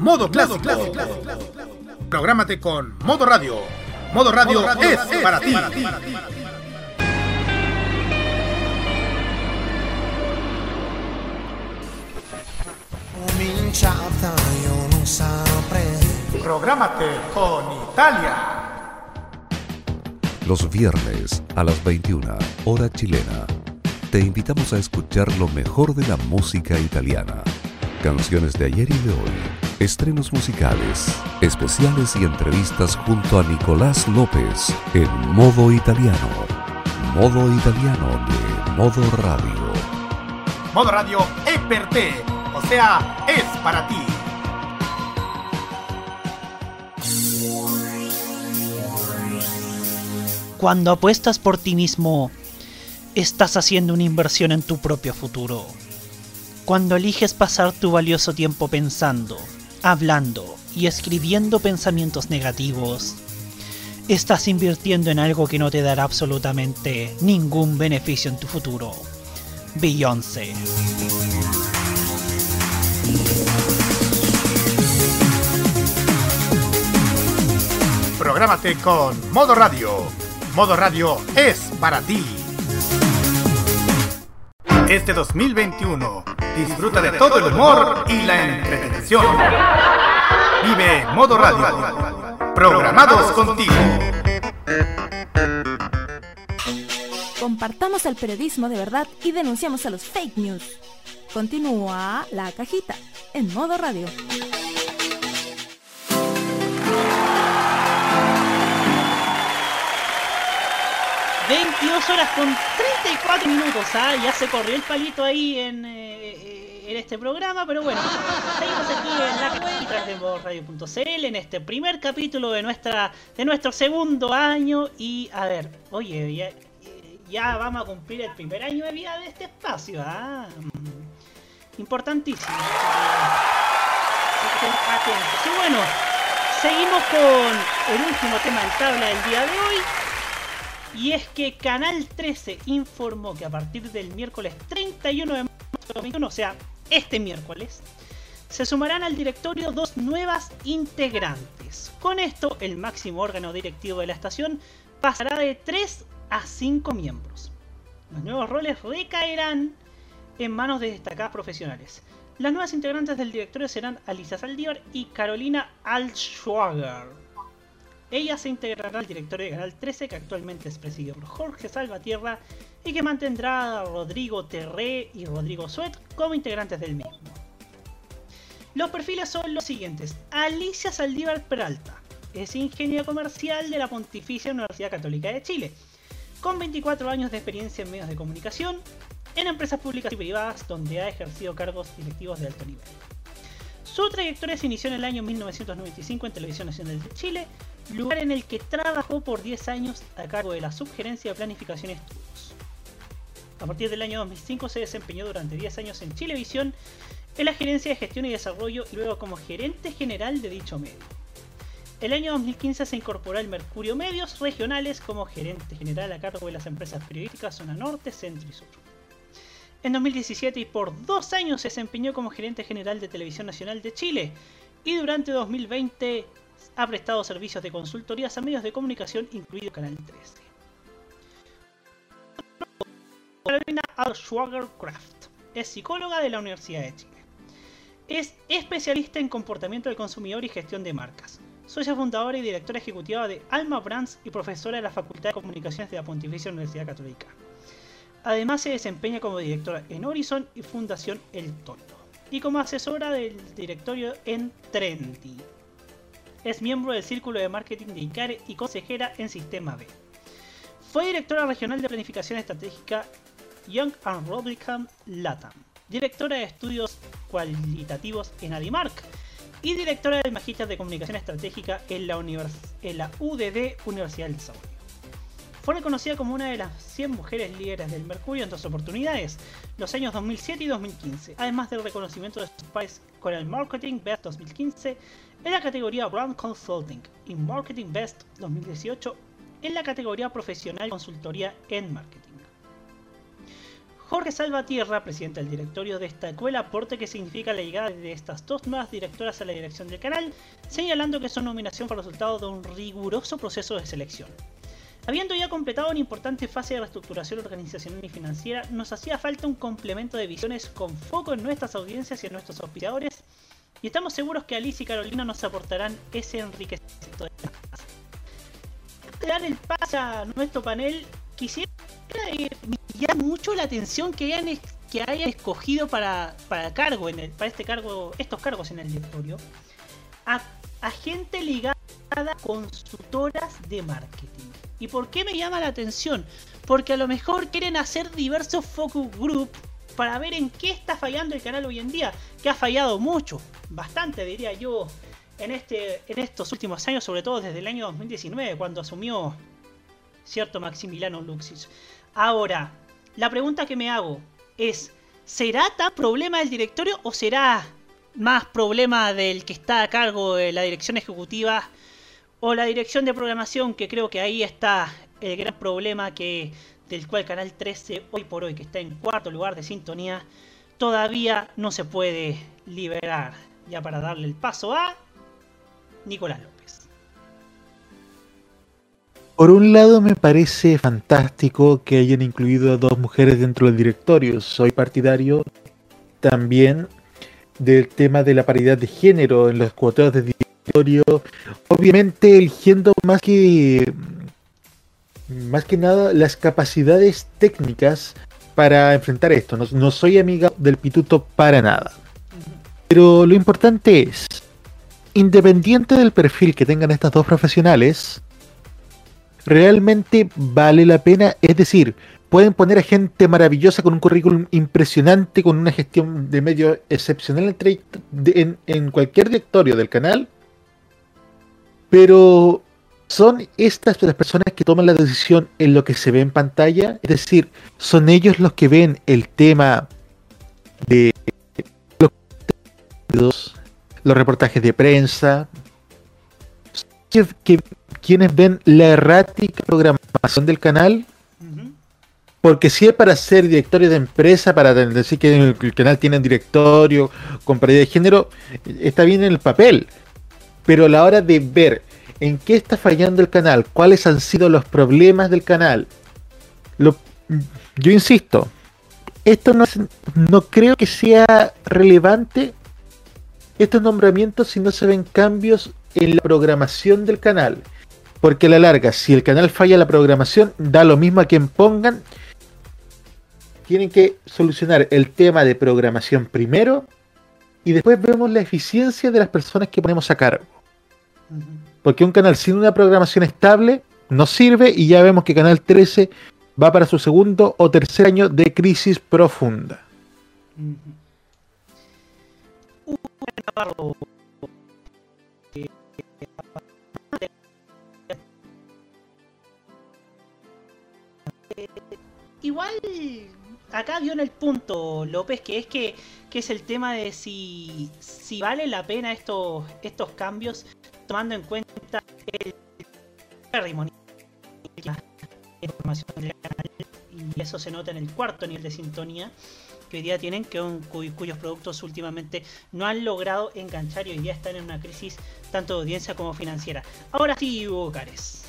Modo clásico. Prográmate con Modo Radio. Modo Radio, es, para ti. Cominciata io non saprei Prográmate con Italia. Los viernes a las 21, hora chilena, te invitamos a escuchar lo mejor de la música italiana. Canciones de ayer y de hoy, estrenos musicales, especiales y entrevistas junto a Nicolás López en modo italiano. Modo italiano de Modo Radio. Modo Radio es per te, o sea, es para ti. Cuando apuestas por ti mismo, estás haciendo una inversión en tu propio futuro. Cuando eliges pasar tu valioso tiempo pensando, hablando y escribiendo pensamientos negativos, estás invirtiendo en algo que no te dará absolutamente ningún beneficio en tu futuro. Beyoncé. Prográmate con Modo Radio. Modo Radio es para ti. Este 2021 disfruta de todo el humor y la entretención. Vive Modo Radio. Programados contigo. Compartamos el periodismo de verdad y denunciamos a los fake news. Continúa la cajita en modo radio. 22 horas con 34 minutos, ¿ah? Ya se corrió el palito ahí en, eh, eh, en este programa, pero bueno, seguimos aquí en la de radio.cl en este primer capítulo de nuestra de nuestro segundo año y a ver, oye, ya, vamos a cumplir el primer año de vida de este espacio, ¿ah? Mm, Importantísimo. Y bueno, seguimos con el último tema en tabla del día de hoy. Y es que Canal 13 informó que a partir del miércoles 31 de marzo de 2021, o sea, este miércoles, se sumarán al directorio dos nuevas integrantes. Con esto, el máximo órgano directivo de la estación pasará de 3 a 5 miembros. Los nuevos roles recaerán en manos de destacadas profesionales. Las nuevas integrantes del directorio serán Alicia Saldívar y Carolina Altschwager. Ella se integrará al directorio de Canal 13, que actualmente es presidido por Jorge Salvatierra y que mantendrá a Rodrigo Terré y Rodrigo Suet como integrantes del mismo. Los perfiles son los siguientes. Alicia Saldívar Peralta es ingeniera comercial de la Pontificia Universidad Católica de Chile, con 24 años de experiencia en medios de comunicación, en empresas públicas y privadas donde ha ejercido cargos directivos de alto nivel. Su trayectoria se inició en el año 1995 en Televisión Nacional de Chile, lugar en el que trabajó por 10 años a cargo de la Subgerencia de Planificación y Estudios. A partir del año 2005 se desempeñó durante 10 años en Chilevisión en la Gerencia de Gestión y Desarrollo y luego como gerente general de dicho medio. El año 2015 se incorporó al Mercurio Medios Regionales como gerente general a cargo de las empresas periodísticas Zona Norte, Centro y Sur. En 2017 y por dos años se desempeñó como gerente general de Televisión Nacional de Chile y durante 2020 ha prestado servicios de consultorías a medios de comunicación, incluido Canal 13. Carolina Alschwager-Kraft. Es psicóloga de la Universidad de Chile. Es especialista en comportamiento del consumidor y gestión de marcas. Socia fundadora y directora ejecutiva de Alma Brands y profesora de la Facultad de Comunicaciones de la Pontificia Universidad Católica. Además se desempeña como directora en Horizon y Fundación El Tono. Y como asesora del directorio en Trendy. Es miembro del Círculo de Marketing de ICARE y consejera en Sistema B. Fue directora regional de Planificación Estratégica Young and Republican LATAM, directora de estudios cualitativos en Adimark y directora del Magíster de Comunicación Estratégica en la, univers UDD Universidad del Desarrollo. Fue reconocida como una de las 100 mujeres líderes del Mercurio en dos oportunidades, los años 2007 y 2015, además del reconocimiento de sus con el Marketing Best 2015 en la categoría Brand Consulting y Marketing Best 2018 en la categoría Profesional Consultoría en Marketing. Jorge Salvatierra, presidente del directorio, destacó el aporte que significa la llegada de estas dos nuevas directoras a la dirección del canal, señalando que su nominación fue resultado de un riguroso proceso de selección. Habiendo ya completado una importante fase de reestructuración organizacional y financiera, nos hacía falta un complemento de visiones con foco en nuestras audiencias y en nuestros auspiciadores, y estamos seguros que Alice y Carolina nos aportarán ese enriquecimiento de dar el pase a nuestro panel, quisiera eh, llama mucho la atención que hayan, que hayan escogido para, para cargo en el, para este cargo, estos cargos en el directorio, a gente ligada a consultoras de marketing. ¿Y por qué me llama la atención? Porque a lo mejor quieren hacer diversos focus group para ver en qué está fallando el canal hoy en día, que ha fallado mucho, bastante diría yo, en, este, en estos últimos años, sobre todo desde el año 2019, cuando asumió cierto Maximiliano Luxis. Ahora, la pregunta que me hago es, ¿será tan problema del directorio o será más problema del que está a cargo de la dirección ejecutiva o la dirección de programación, que creo que ahí está el gran problema que del cual Canal 13 hoy por hoy, que está en cuarto lugar de sintonía, todavía no se puede liberar. Ya para darle el paso a Nicolás López. Por un lado me parece fantástico que hayan incluido a dos mujeres dentro del directorio. Soy partidario también del tema de la paridad de género en los cuoteos de Obviamente eligiendo más que más que nada las capacidades técnicas para enfrentar esto. No, soy amiga del pituto para nada. Pero lo importante es, independiente del perfil que tengan estas dos profesionales, realmente vale la pena. Es decir, pueden poner a gente maravillosa con un currículum impresionante, con una gestión de medio excepcional en cualquier directorio del canal, pero son estas las personas que toman la decisión en lo que se ve en pantalla, es decir, son ellos los que ven el tema de los, los reportajes de prensa, que, que- quienes ven la errática programación del canal, porque si es para ser directorio de empresa, para decir que el, el canal tiene un directorio con paridad de género, está bien en el papel. Pero a la hora de ver en qué está fallando el canal, cuáles han sido los problemas del canal, yo insisto, esto no, no creo que sea relevante estos nombramientos si no se ven cambios en la programación del canal. Porque a la larga, si el canal falla la programación, da lo mismo a quien pongan. Tienen que solucionar el tema de programación primero y después vemos la eficiencia de las personas que ponemos a cargo. Porque un canal sin una programación estable no sirve y ya vemos que Canal 13 va para su segundo o tercer año de crisis profunda. Igual acá dio en el punto López que es que, que es el tema de si, si vale la pena estos, estos cambios tomando en cuenta el información del canal y eso se nota en el cuarto nivel de sintonía que hoy día tienen, que un- cuy- cuyos productos últimamente no han logrado enganchar y hoy día están en una crisis tanto de audiencia como financiera. Ahora sí, Hugo Cares.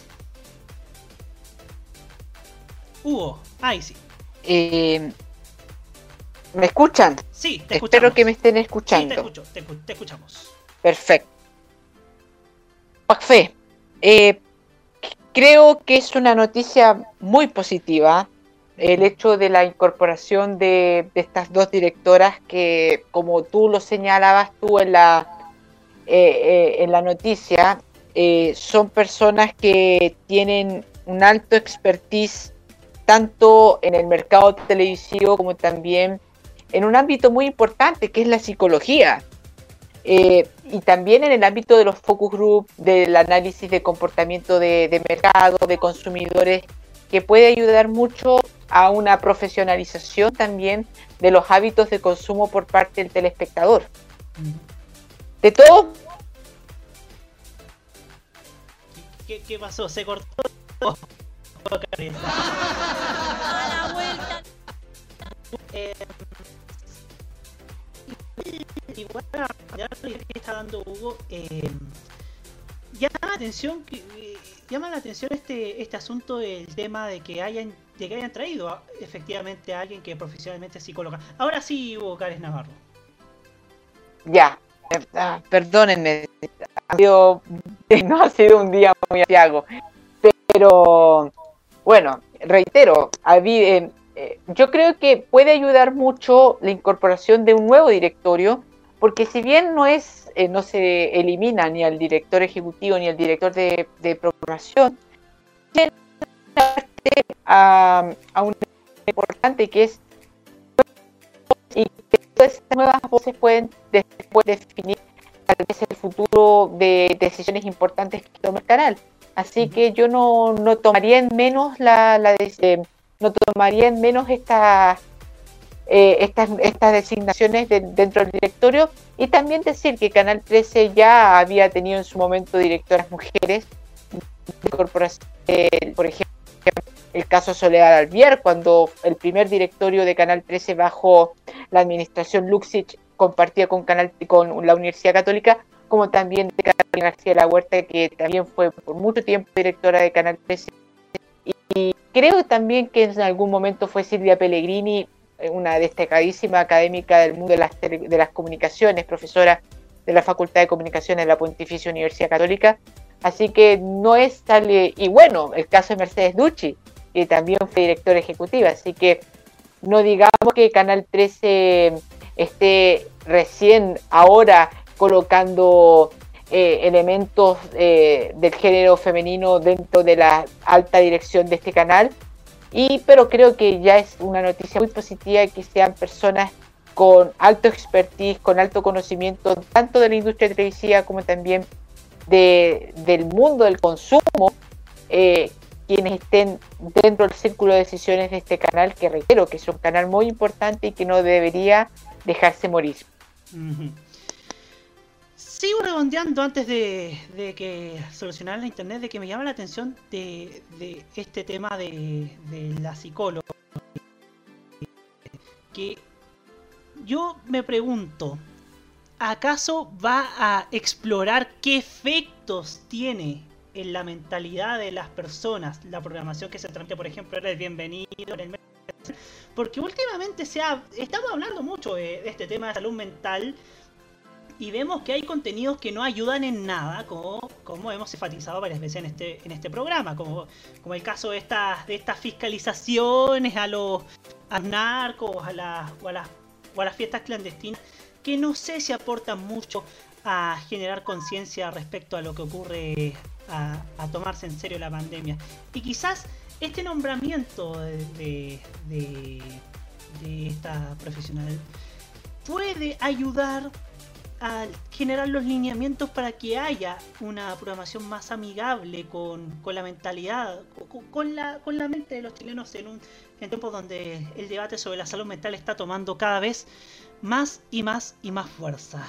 Hugo, ahí sí. Eh, ¿Me escuchan? Sí, te Espero escuchamos. que me estén Sí, escuchando. te, escucho, te, escu- te escuchamos. Perfecto. Juanfe, eh, creo que es una noticia muy positiva el hecho de la incorporación de, estas dos directoras que, como tú lo señalabas tú en la, eh, eh, en la noticia, son personas que tienen un alto expertise tanto en el mercado televisivo como también en un ámbito muy importante que es la psicología. Eh, y también en el ámbito de los focus group, del análisis de comportamiento de, de mercado, de consumidores, que puede ayudar mucho a una profesionalización también de los hábitos de consumo por parte del telespectador. De todo, ¿Qué, qué pasó? ¿Se cortó? Karen. *laughs* Eh, igual ya lo que está dando Hugo eh, llama la atención eh, llama la atención este este asunto del tema de que hayan de que hayan traído efectivamente a alguien que profesionalmente es psicóloga. Ahora sí Hugo Cárez Navarro. Ya, eh, ah, perdónenme, ha sido- *laughs* no ha sido un día muy asiago, pero bueno, reitero, eh, yo creo que puede ayudar mucho la incorporación de un nuevo directorio, porque si bien no es, eh, no se elimina ni al director ejecutivo ni al director de, de programación, tiene una parte a, a un importante que es y que todas estas nuevas voces pueden después definir tal vez el futuro de decisiones importantes que toma el canal. Así que yo no, no tomaría en menos la, eh, no tomaría en menos estas eh, estas, estas designaciones de- dentro del directorio y también decir que Canal 13 ya había tenido en su momento directoras mujeres de corporación, eh, por ejemplo, el caso Soledad Alvier, cuando el primer directorio de Canal 13 bajo la administración Luxich compartía con, Canal, con la Universidad Católica, como también de Carolina García de la Huerta, que también fue por mucho tiempo directora de Canal 13. Y, creo también que en algún momento fue Silvia Pellegrini, una destacadísima académica del mundo de las, de las comunicaciones, profesora de la Facultad de Comunicaciones de la Pontificia Universidad Católica. Así que no es tal. eh, Y bueno, el caso de Mercedes Ducci, que también fue directora ejecutiva. Así que no digamos que Canal 13 esté recién ahora colocando eh, elementos eh, del género femenino dentro de la alta dirección de este canal. Y, pero creo que ya es una noticia muy positiva que sean personas con alto expertise, con alto conocimiento, tanto de la industria televisiva como también de, del mundo del consumo, eh, quienes estén dentro del círculo de decisiones de este canal, que reitero que es un canal muy importante y que no debería dejarse morir. Sigo redondeando antes de, de que solucionar la internet, de que me llama la atención de, de este tema de, de la psicóloga. Que yo me pregunto, ¿acaso va a explorar qué efectos tiene en la mentalidad de las personas la programación que se transmite, por ejemplo, era el bienvenido, en el porque últimamente se ha, estamos hablando mucho de este tema de salud mental y vemos que hay contenidos que no ayudan en nada, como, como hemos enfatizado varias veces en este, en este programa, como, como el caso de estas, de estas fiscalizaciones a los, a narcos a las, o, a las, o a las fiestas clandestinas, que no sé si aportan mucho a generar conciencia respecto a lo que ocurre a, a tomarse en serio la pandemia. Y quizás este nombramiento de, de- de esta profesional puede ayudar a generar los lineamientos para que haya una programación más amigable con, con la mentalidad, con, la, con la mente de los chilenos en, un, en tiempos donde el debate sobre la salud mental está tomando cada vez más y más y más fuerza.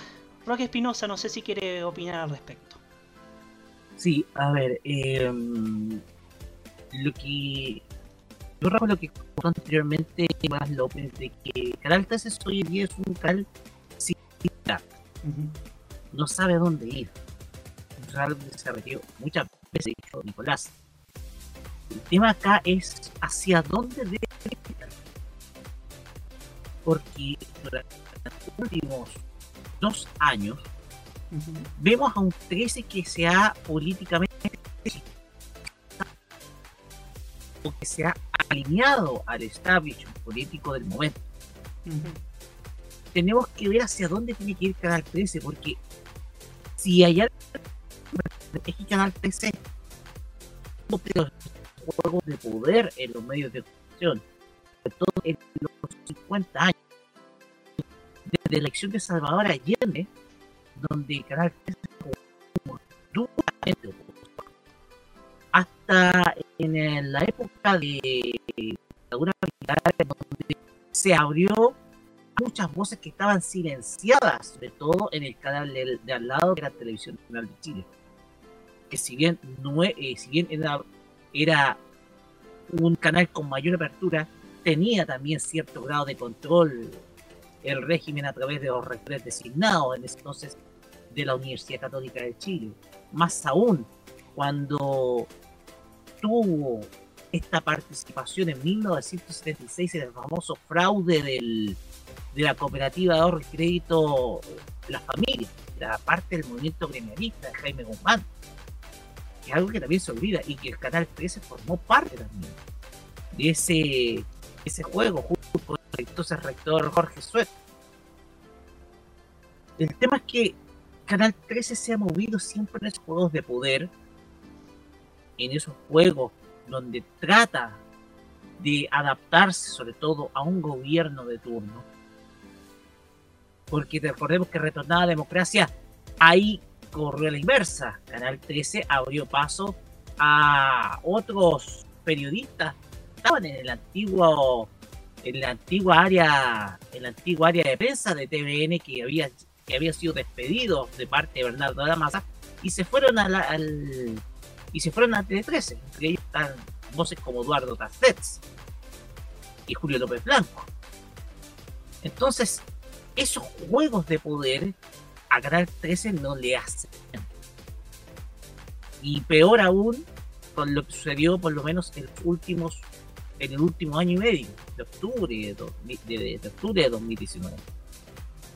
Roque Espinosa, no sé si quiere opinar al respecto. Sí, a ver, eh, lo que yo recuerdo que anteriormente más López de que Canal 13 hoy día es un canal no sabe dónde ir. Realmente se repitió muchas veces, dijo Nicolás. El tema acá es hacia dónde debe ir. porque durante los últimos dos años vemos a un 13 que se ha políticamente o que se ha alineado al establishment político del momento. Tenemos que ver hacia dónde tiene que ir Canal 13, porque si algo es que Canal 13 de los juegos de poder en los medios de comunicación, sobre todo en los 50 años, desde la elección de Salvador Allende, donde Canal 13 jugó duramente hasta en la época de dictadura militar donde se abrió muchas voces que estaban silenciadas, sobre todo en el canal del- de, al lado que era Televisión Nacional de Chile. Que si bien no eh, si bien era, era un canal con mayor apertura, tenía también cierto grado de control el régimen a través de los rectores designados en ese entonces de la Universidad Católica de Chile. Más aún, cuando tuvo esta participación en 1976 en el famoso fraude del, de la cooperativa de ahorro y crédito La Familia, la parte del movimiento gremialista de Jaime Guzmán, que es algo que también se olvida y que el Canal 13 formó parte también de ese, ese juego junto con el entonces rector Jorge Suet. El tema es que Canal 13 se ha movido siempre en esos juegos de poder, en esos juegos donde trata de adaptarse sobre todo a un gobierno de turno. Porque recordemos que retornada a democracia, ahí corrió la inversa. Canal 13 abrió paso a otros periodistas que estaban en el antiguo en la antigua área en la antigua área de prensa de TVN que había que habían sido despedidos de parte de Bernardo Damasa y se fueron a la- al y se fueron a Tele13 entre ellos están voces como Eduardo Tastets y Julio López Blanco entonces esos juegos de poder a Canal 13 no le hacen y peor aún con lo que sucedió por lo menos en los últimos en el último año y medio de octubre de, 2000 de- de- de octubre de 2019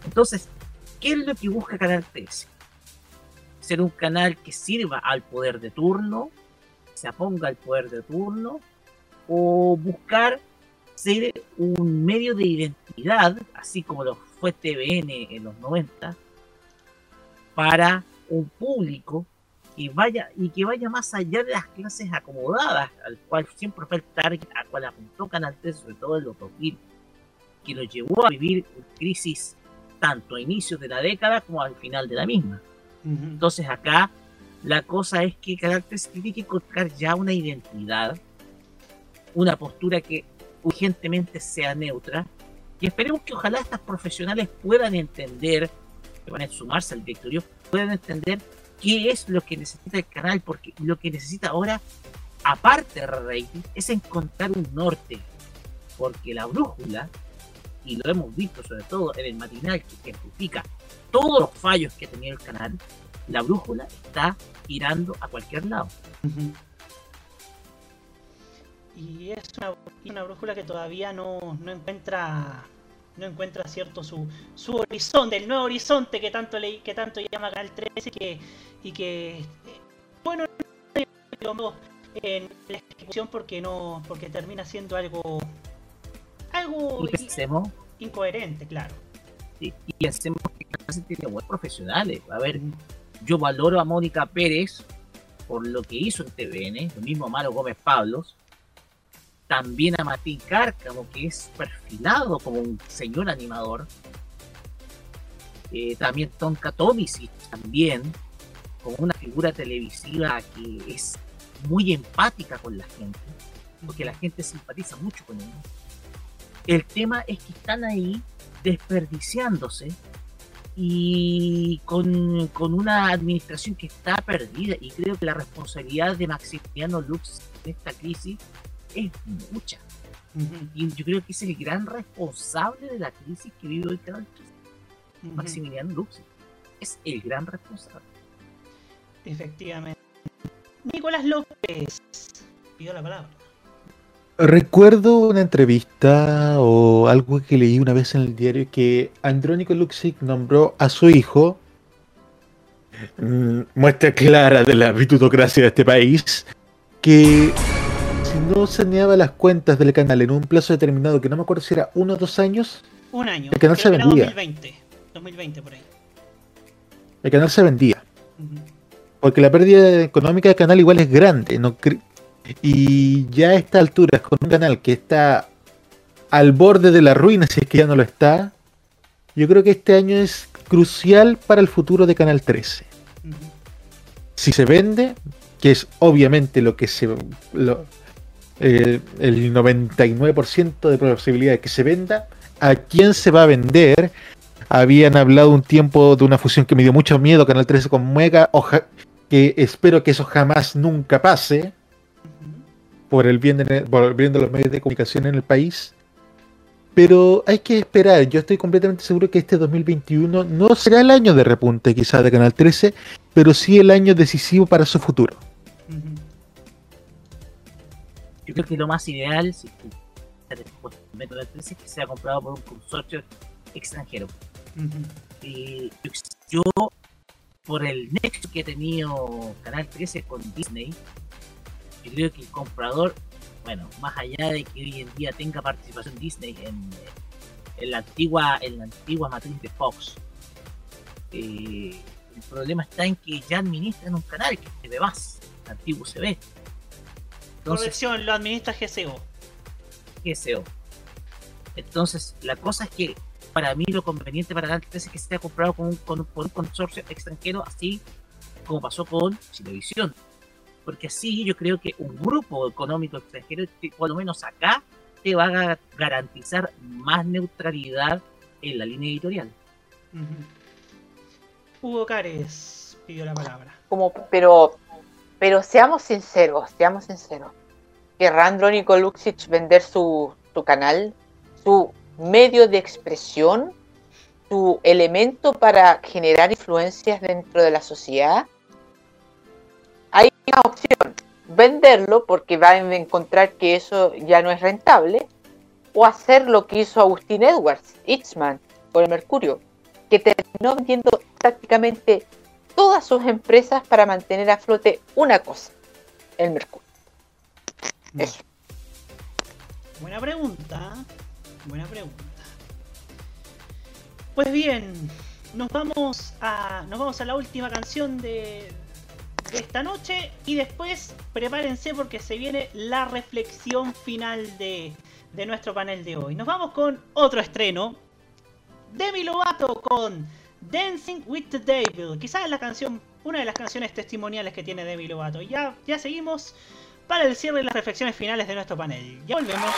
entonces ¿qué es lo que busca Canal 13? ser un canal que sirva al poder de turno se aponga al poder de turno o buscar ser un medio de identidad así como lo fue TVN en los 90 para un público que vaya y que vaya más allá de las clases acomodadas, al cual siempre fue el target al cual apuntó Canal 13, sobre todo en los 2000, que lo llevó a vivir una crisis tanto a inicios de la década como al final de la misma. Entonces acá la cosa es que Canal 13 tiene que encontrar ya una identidad, una postura que urgentemente sea neutra, y esperemos que ojalá estas profesionales puedan entender, que van a sumarse al directorio, puedan entender qué es lo que necesita el canal, porque lo que necesita ahora, aparte de rating, es encontrar un norte, porque la brújula, y lo hemos visto sobre todo en el matinal que ejemplifica todos los fallos que tenía el canal, la brújula está girando a cualquier lado. Y es una, una brújula que todavía no, no encuentra no encuentra cierto su, su horizonte, el nuevo horizonte que tanto le, que tanto llama Canal 13 y que, y que eh, bueno en la ejecución porque no porque termina siendo algo algo incoherente, claro. y, y pensemos que Canal 13 tiene buenos profesionales. A ver, yo valoro a Mónica Pérez por lo que hizo en TVN, lo mismo a Maro Gómez Pablos, también a Martín Cárcamo, que es perfilado como un señor animador, Eh, también Tonka Tomisic, también, como una figura televisiva que es muy empática con la gente, porque la gente simpatiza mucho con él. El tema es que están ahí desperdiciándose y con, con una administración que está perdida y creo que la responsabilidad de Maximiliano Lux en esta crisis es mucha. Y yo creo que es el gran responsable de la crisis que vive hoy Canal 13. Maximiliano Lux es el gran responsable. Efectivamente. Nicolás López pidió la palabra. Recuerdo una entrevista o algo que leí una vez en el diario que Andrónico Luxic nombró a su hijo, mm, muestra clara de la vitutocracia de este país, que si no saneaba las cuentas del canal en un plazo determinado, que no me acuerdo si era uno o dos años, Un año. El canal creo se que era vendía. 2020. 2020 por ahí. el canal se vendía. Porque la pérdida económica del canal igual es grande. No y ya a esta altura, con un canal que está al borde de la ruina, si es que ya no lo está, yo creo que este año es crucial para el futuro de Canal 13. Si se vende, que es obviamente lo que se... lo- eh, el 99% de posibilidad de que se venda, ¿a quién se va a vender? Habían hablado un tiempo de una fusión que me dio mucho miedo, Canal 13 con Mega, oja- que espero que eso jamás nunca pase, por el bien de, por el bien de los medios de comunicación en el país. Pero hay que esperar, yo estoy completamente seguro que este 2021 no será el año de repunte quizás de Canal 13, pero sí el año decisivo para su futuro. Yo creo que lo más ideal, si tú método de 13, es que sea comprado por un consorcio extranjero. Y yo, por el nexo que ha tenido Canal 13 con Disney, yo creo que el comprador, bueno, más allá de que hoy en día tenga participación Disney en, en la antigua en la antigua matriz de Fox, eh, el problema está en que ya administran un canal que se ve más, el antiguo se ve. Entonces, Corrección, lo administra GCO. GSO. Entonces, la cosa es que para mí lo conveniente para Canal 13 es que sea comprado con un- con por un consorcio extranjero, así como pasó con Televisión. Porque así yo creo que un grupo económico extranjero, por lo menos acá, te va a ga- garantizar más neutralidad en la línea editorial. Hugo Cares pidió la palabra. como pero pero seamos sinceros seamos sinceros. Querrá Andrónico Luxic vender su, canal su medio de expresión su elemento para generar influencias dentro de la sociedad hay una opción. Venderlo porque va a encontrar que eso ya no es rentable o hacer lo que hizo Agustín Edwards Itzman por el Mercurio que terminó vendiendo prácticamente todas sus empresas para mantener a flote una cosa, el Mercurio. Eso. Buena pregunta. Buena pregunta. Pues bien, nos vamos a. Nos vamos a la última canción de, de esta noche. Y después prepárense porque se viene la reflexión final de, de nuestro panel de hoy. Nos vamos con otro estreno. Demi Lovato con Dancing with the Devil. Quizás es la canción, una de las canciones testimoniales que tiene Demi Lovato. Ya, ya seguimos para el cierre y las reflexiones finales de nuestro panel. Ya volvemos.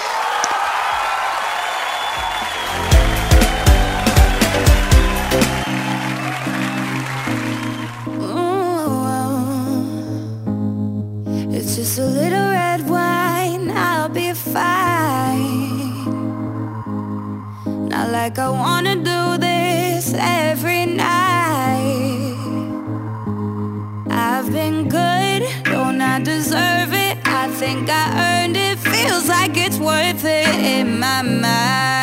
It's just a little red wine, I'll be fine. Not like I wanna do this every think I earned it, feels like it's worth it in my mind.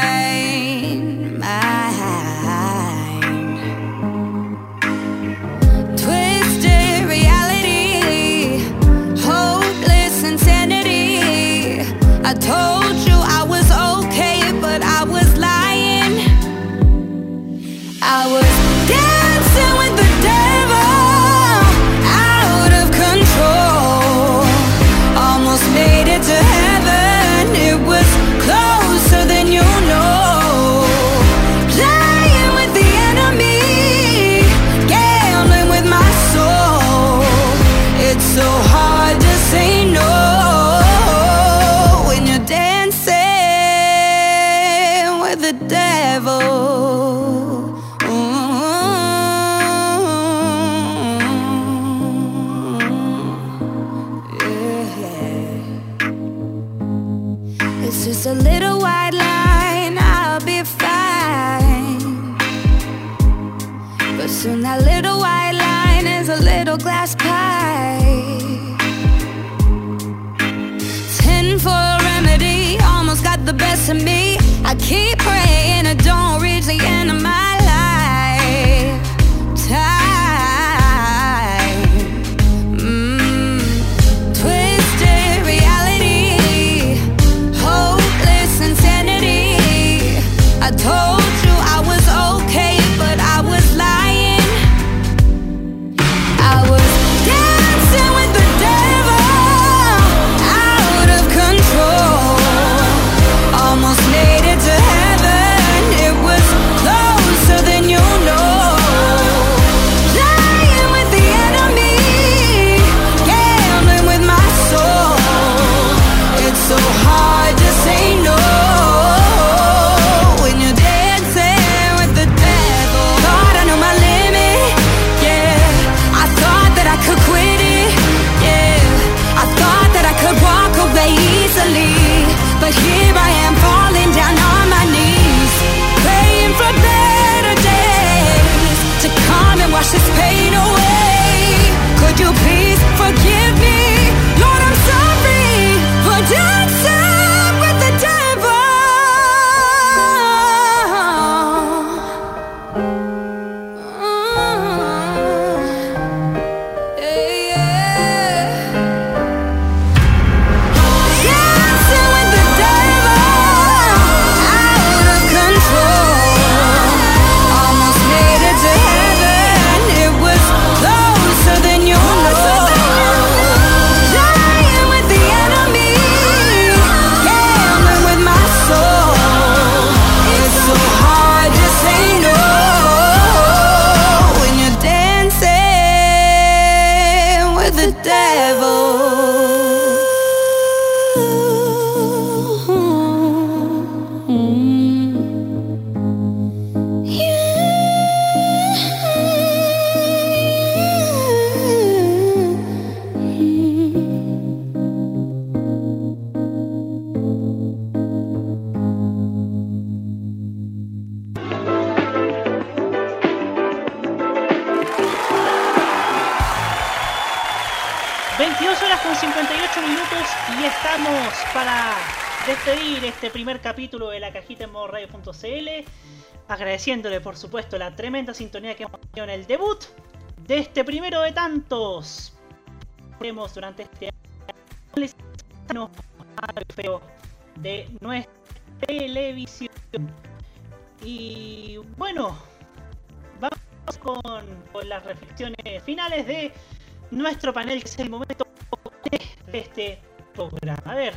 La cajita en modo radio.cl. Agradeciéndole, por supuesto, la tremenda sintonía que hemos tenido en el debut de este primero de tantos. Veremos durante este año de nuestra televisión. Y bueno, vamos con, con las reflexiones finales de nuestro panel, que es el momento de este programa. A ver,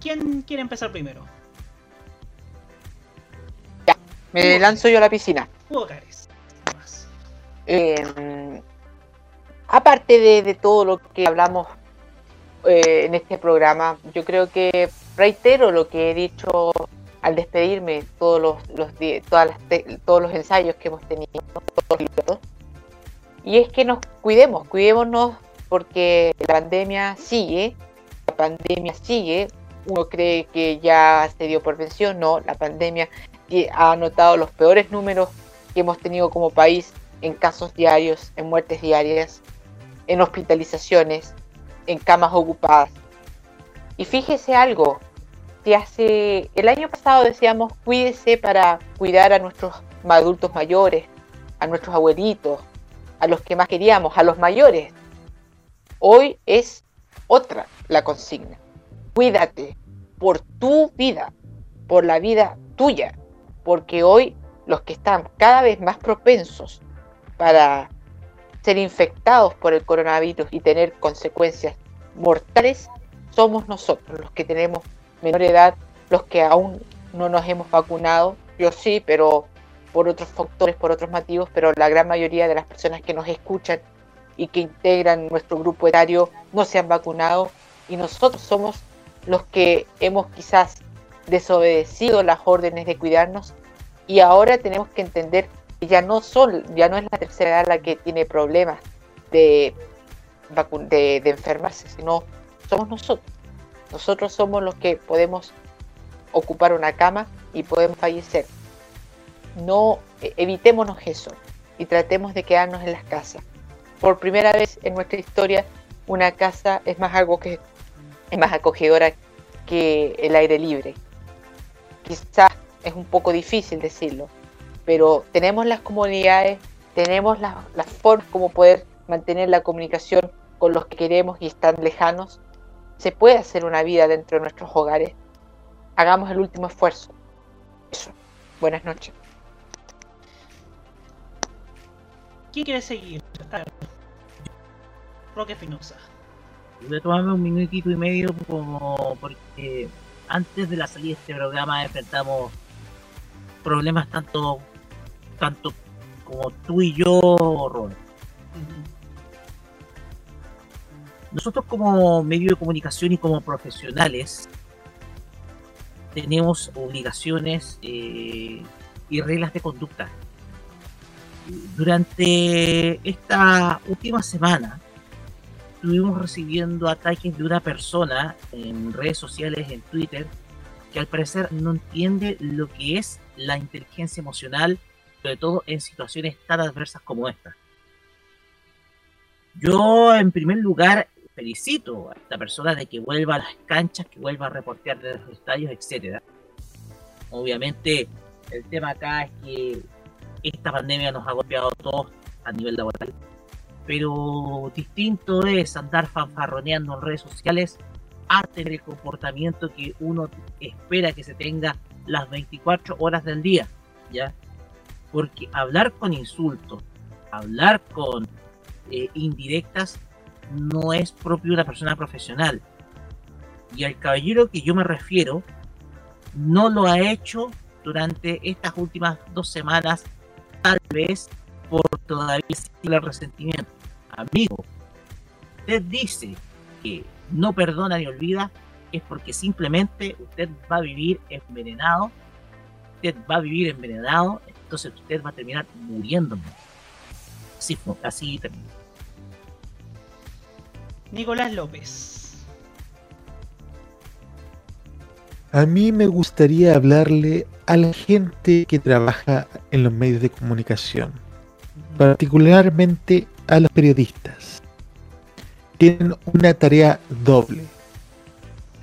¿quién quiere empezar primero? Me lanzo yo a la piscina. Hugo Cares. Eh, aparte de, de todo lo que hablamos eh, en este programa, yo creo que reitero lo que he dicho al despedirme, todos los, los di- todas las te- todos los ensayos que hemos tenido, todos y es que nos cuidemos, cuidémonos porque la pandemia sigue, la pandemia sigue, uno cree que ya se dio por vencido, no, la pandemia tie- ha anotado los peores números que hemos tenido como país en casos diarios, en muertes diarias, en hospitalizaciones, en camas ocupadas. Y fíjese algo, que hace el año pasado decíamos cuídese para cuidar a nuestros adultos mayores, a nuestros abuelitos, a los que más queríamos, a los mayores. Hoy es otra la consigna. Cuídate por tu vida, por la vida tuya, porque hoy los que están cada vez más propensos para ser infectados por el coronavirus y tener consecuencias mortales somos nosotros, los que tenemos menor edad, los que aún no nos hemos vacunado. Yo sí, pero por otros factores, por otros motivos, pero la gran mayoría de las personas que nos escuchan y que integran nuestro grupo etario no se han vacunado y nosotros somos los que hemos quizás desobedecido las órdenes de cuidarnos y ahora tenemos que entender que ya no son, ya no es la tercera edad la que tiene problemas de, de, de enfermarse, sino somos nosotros. Nosotros somos los que podemos ocupar una cama y podemos fallecer. No eh, evitémonos eso y tratemos de quedarnos en las casas. Por primera vez en nuestra historia, una casa es más algo que es más acogedora que el aire libre. Quizás es un poco difícil decirlo, pero tenemos las comunidades, tenemos las, las formas como poder mantener la comunicación con los que queremos y están lejanos. Se puede hacer una vida dentro de nuestros hogares. Hagamos el último esfuerzo. Eso. Buenas noches. ¿Quién quiere seguir? Roque Espinosa. Voy a tomarme un minutito y medio como porque antes de la salida de este programa enfrentamos problemas tanto tanto como tú y yo, Robert. Nosotros como medio de comunicación y como profesionales tenemos obligaciones eh, y reglas de conducta. Durante esta última semana estuvimos recibiendo ataques de una persona en redes sociales, en Twitter, que al parecer no entiende lo que es la inteligencia emocional, sobre todo en situaciones tan adversas como esta. Yo, en primer lugar, felicito a esta persona de que vuelva a las canchas, que vuelva a reportear de los estadios, etcétera. Obviamente, el tema acá es que esta pandemia nos ha golpeado a todos a nivel laboral, pero distinto es andar fanfarroneando en redes sociales a tener el comportamiento que uno espera que se tenga las 24 horas del día, ¿ya? Porque hablar con insultos, hablar con eh, indirectas, no es propio de una persona profesional. Y al caballero que yo me refiero, no lo ha hecho durante estas últimas dos semanas, tal vez por todavía el resentimiento. Amigo, usted dice que no perdona ni olvida, es porque simplemente usted va a vivir envenenado, usted va a vivir envenenado, entonces usted va a terminar muriendo. Así, fue, así termina. Nicolás López. A mí me gustaría hablarle a la gente que trabaja en los medios de comunicación, particularmente a los periodistas. Tienen una tarea doble.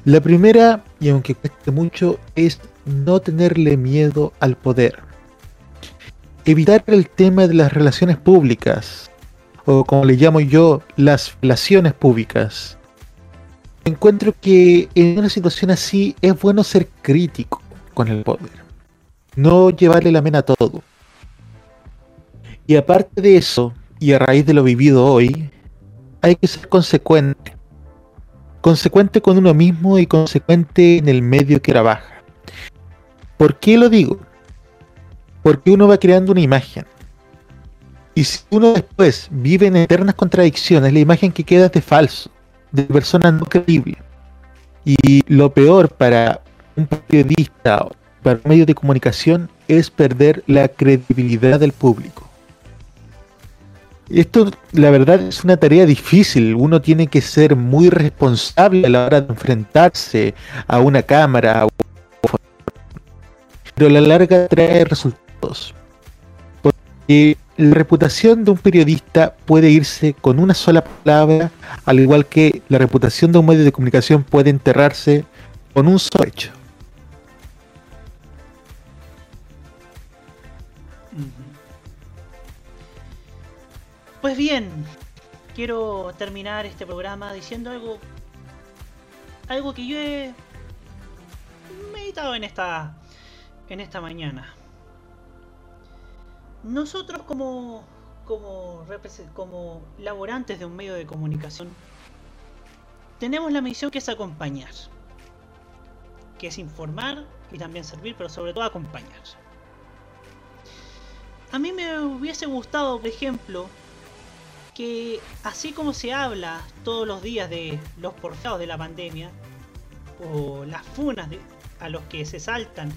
La primera, y aunque cueste mucho, es no tenerle miedo al poder. Evitar el tema de las relaciones públicas, o como le llamo yo, las relaciones públicas. Encuentro que en una situación así es bueno ser crítico con el poder, no llevarle la mena a todo. Y aparte de eso, y a raíz de lo vivido hoy, hay que ser consecuente. Consecuente con uno mismo y consecuente en el medio que trabaja. ¿Por qué lo digo? Porque uno va creando una imagen. Y si uno después vive en eternas contradicciones, la imagen que queda es de falso, de persona no creíble. Y lo peor para un periodista o para un medio de comunicación es perder la credibilidad del público. Esto, la verdad, es una tarea difícil. Uno tiene que ser muy responsable a la hora de enfrentarse a una cámara. Pero a la larga trae resultados. Porque la reputación de un periodista puede irse con una sola palabra, al igual que la reputación de un medio de comunicación puede enterrarse con un solo hecho. Pues bien, quiero terminar este programa diciendo algo algo que yo he meditado en esta en esta mañana. Nosotros como como como laborantes de un medio de comunicación tenemos la misión que es acompañar, que es informar y también servir, pero sobre todo acompañar. A mí me hubiese gustado, por ejemplo, que así como se habla todos los días de los porfiados de la pandemia, o las funas de- a los que se saltan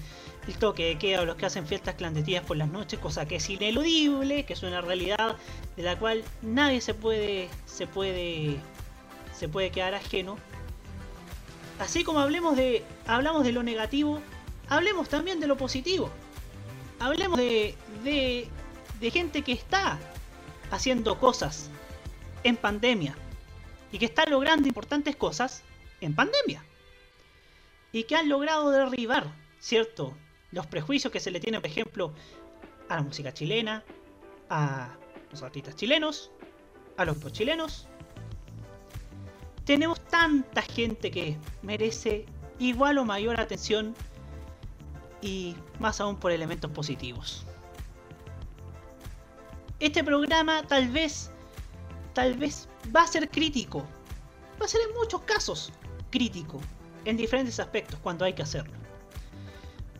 el toque de queda o los que hacen fiestas clandestinas por las noches, cosa que es ineludible, que es una realidad de la cual nadie se puede se puede se puede quedar ajeno. Así como hablemos de hablamos de lo negativo, hablemos también de lo positivo. Hablemos de de, de gente que está haciendo cosas en pandemia y que está logrando importantes cosas en pandemia y que han logrado derribar ¿cierto? Los prejuicios que se le tienen, por ejemplo, a la música chilena, a los artistas chilenos, a los chilenos. Tenemos tanta gente que merece igual o mayor atención y más aún por elementos positivos. Este programa tal vez, tal vez va a ser crítico. Va a ser en muchos casos crítico, en diferentes aspectos cuando hay que hacerlo.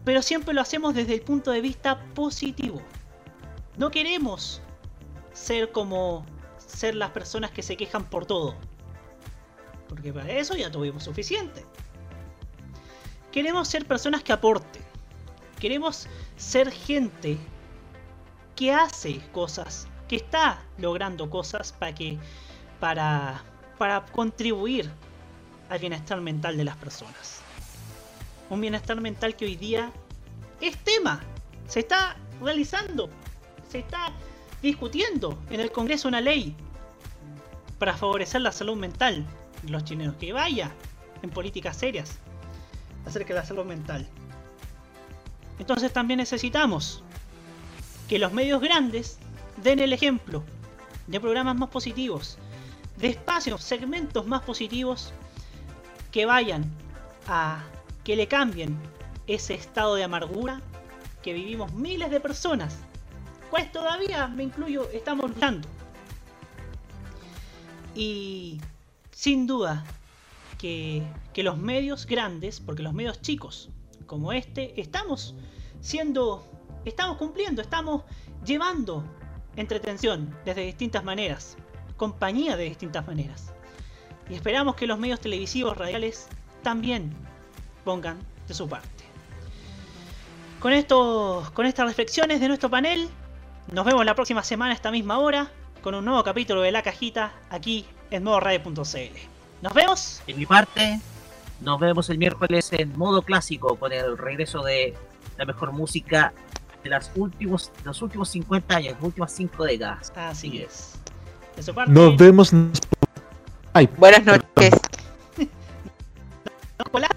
Pero siempre lo hacemos desde el punto de vista positivo. No queremos ser como ser las personas que se quejan por todo. Porque para eso ya tuvimos suficiente. Queremos ser personas que aporten. Queremos ser gente que hace cosas, que está logrando cosas para que para para contribuir al bienestar mental de las personas. Un bienestar mental que hoy día es tema, se está realizando, se está discutiendo en el Congreso una ley para favorecer la salud mental de los chilenos, que vaya en políticas serias acerca de la salud mental. Entonces también necesitamos que los medios grandes den el ejemplo de programas más positivos, de espacios, segmentos más positivos que vayan a que le cambien ese estado de amargura que vivimos miles de personas. Pues todavía, me incluyo, estamos luchando. Y sin duda que, que los medios grandes, porque los medios chicos como este, estamos siendo, estamos cumpliendo, estamos llevando entretención desde distintas maneras, compañía de distintas maneras. Y esperamos que los medios televisivos radiales también pongan de su parte. Con, esto, con estas reflexiones de nuestro panel, nos vemos la próxima semana a esta misma hora con un nuevo capítulo de La Cajita aquí en modoradio.cl. Nos vemos. En mi parte, nos vemos el miércoles en modo clásico con el regreso de la mejor música de las últimos, de los últimos 50 años, las últimas 5 décadas. Así es. De su parte, Nos vemos. Ay, Buenas noches. Nicolás,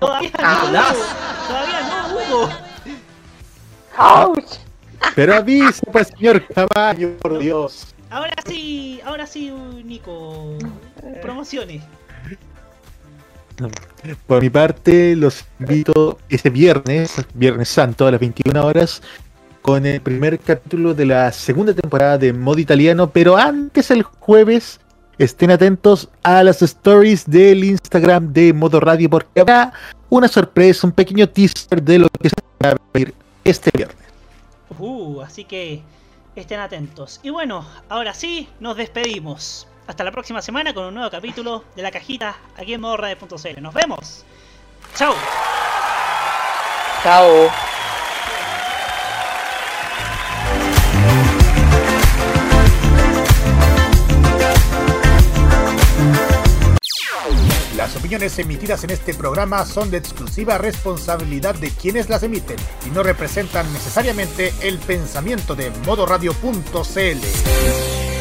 todavía no, todavía no, Hugo. ¡Auch! Pero avisa, pues, señor caballo, por Dios. Ahora sí, ahora sí, Nico. Promociones. *laughs* Por mi parte, los invito este viernes, Viernes Santo, a las 21 horas, con el primer capítulo de la segunda temporada de Modo Italiano. Pero antes, el jueves, estén atentos a las stories del Instagram de Modo Radio, porque habrá una sorpresa, un pequeño teaser de lo que se va a ver este viernes. Uh, así que estén atentos. Y bueno, ahora sí, nos despedimos. Hasta la próxima semana con un nuevo capítulo de La Cajita aquí en modoradio.cl. Nos vemos. Chao. Chao. Las opiniones emitidas en este programa son de exclusiva responsabilidad de quienes las emiten y no representan necesariamente el pensamiento de modoradio.cl.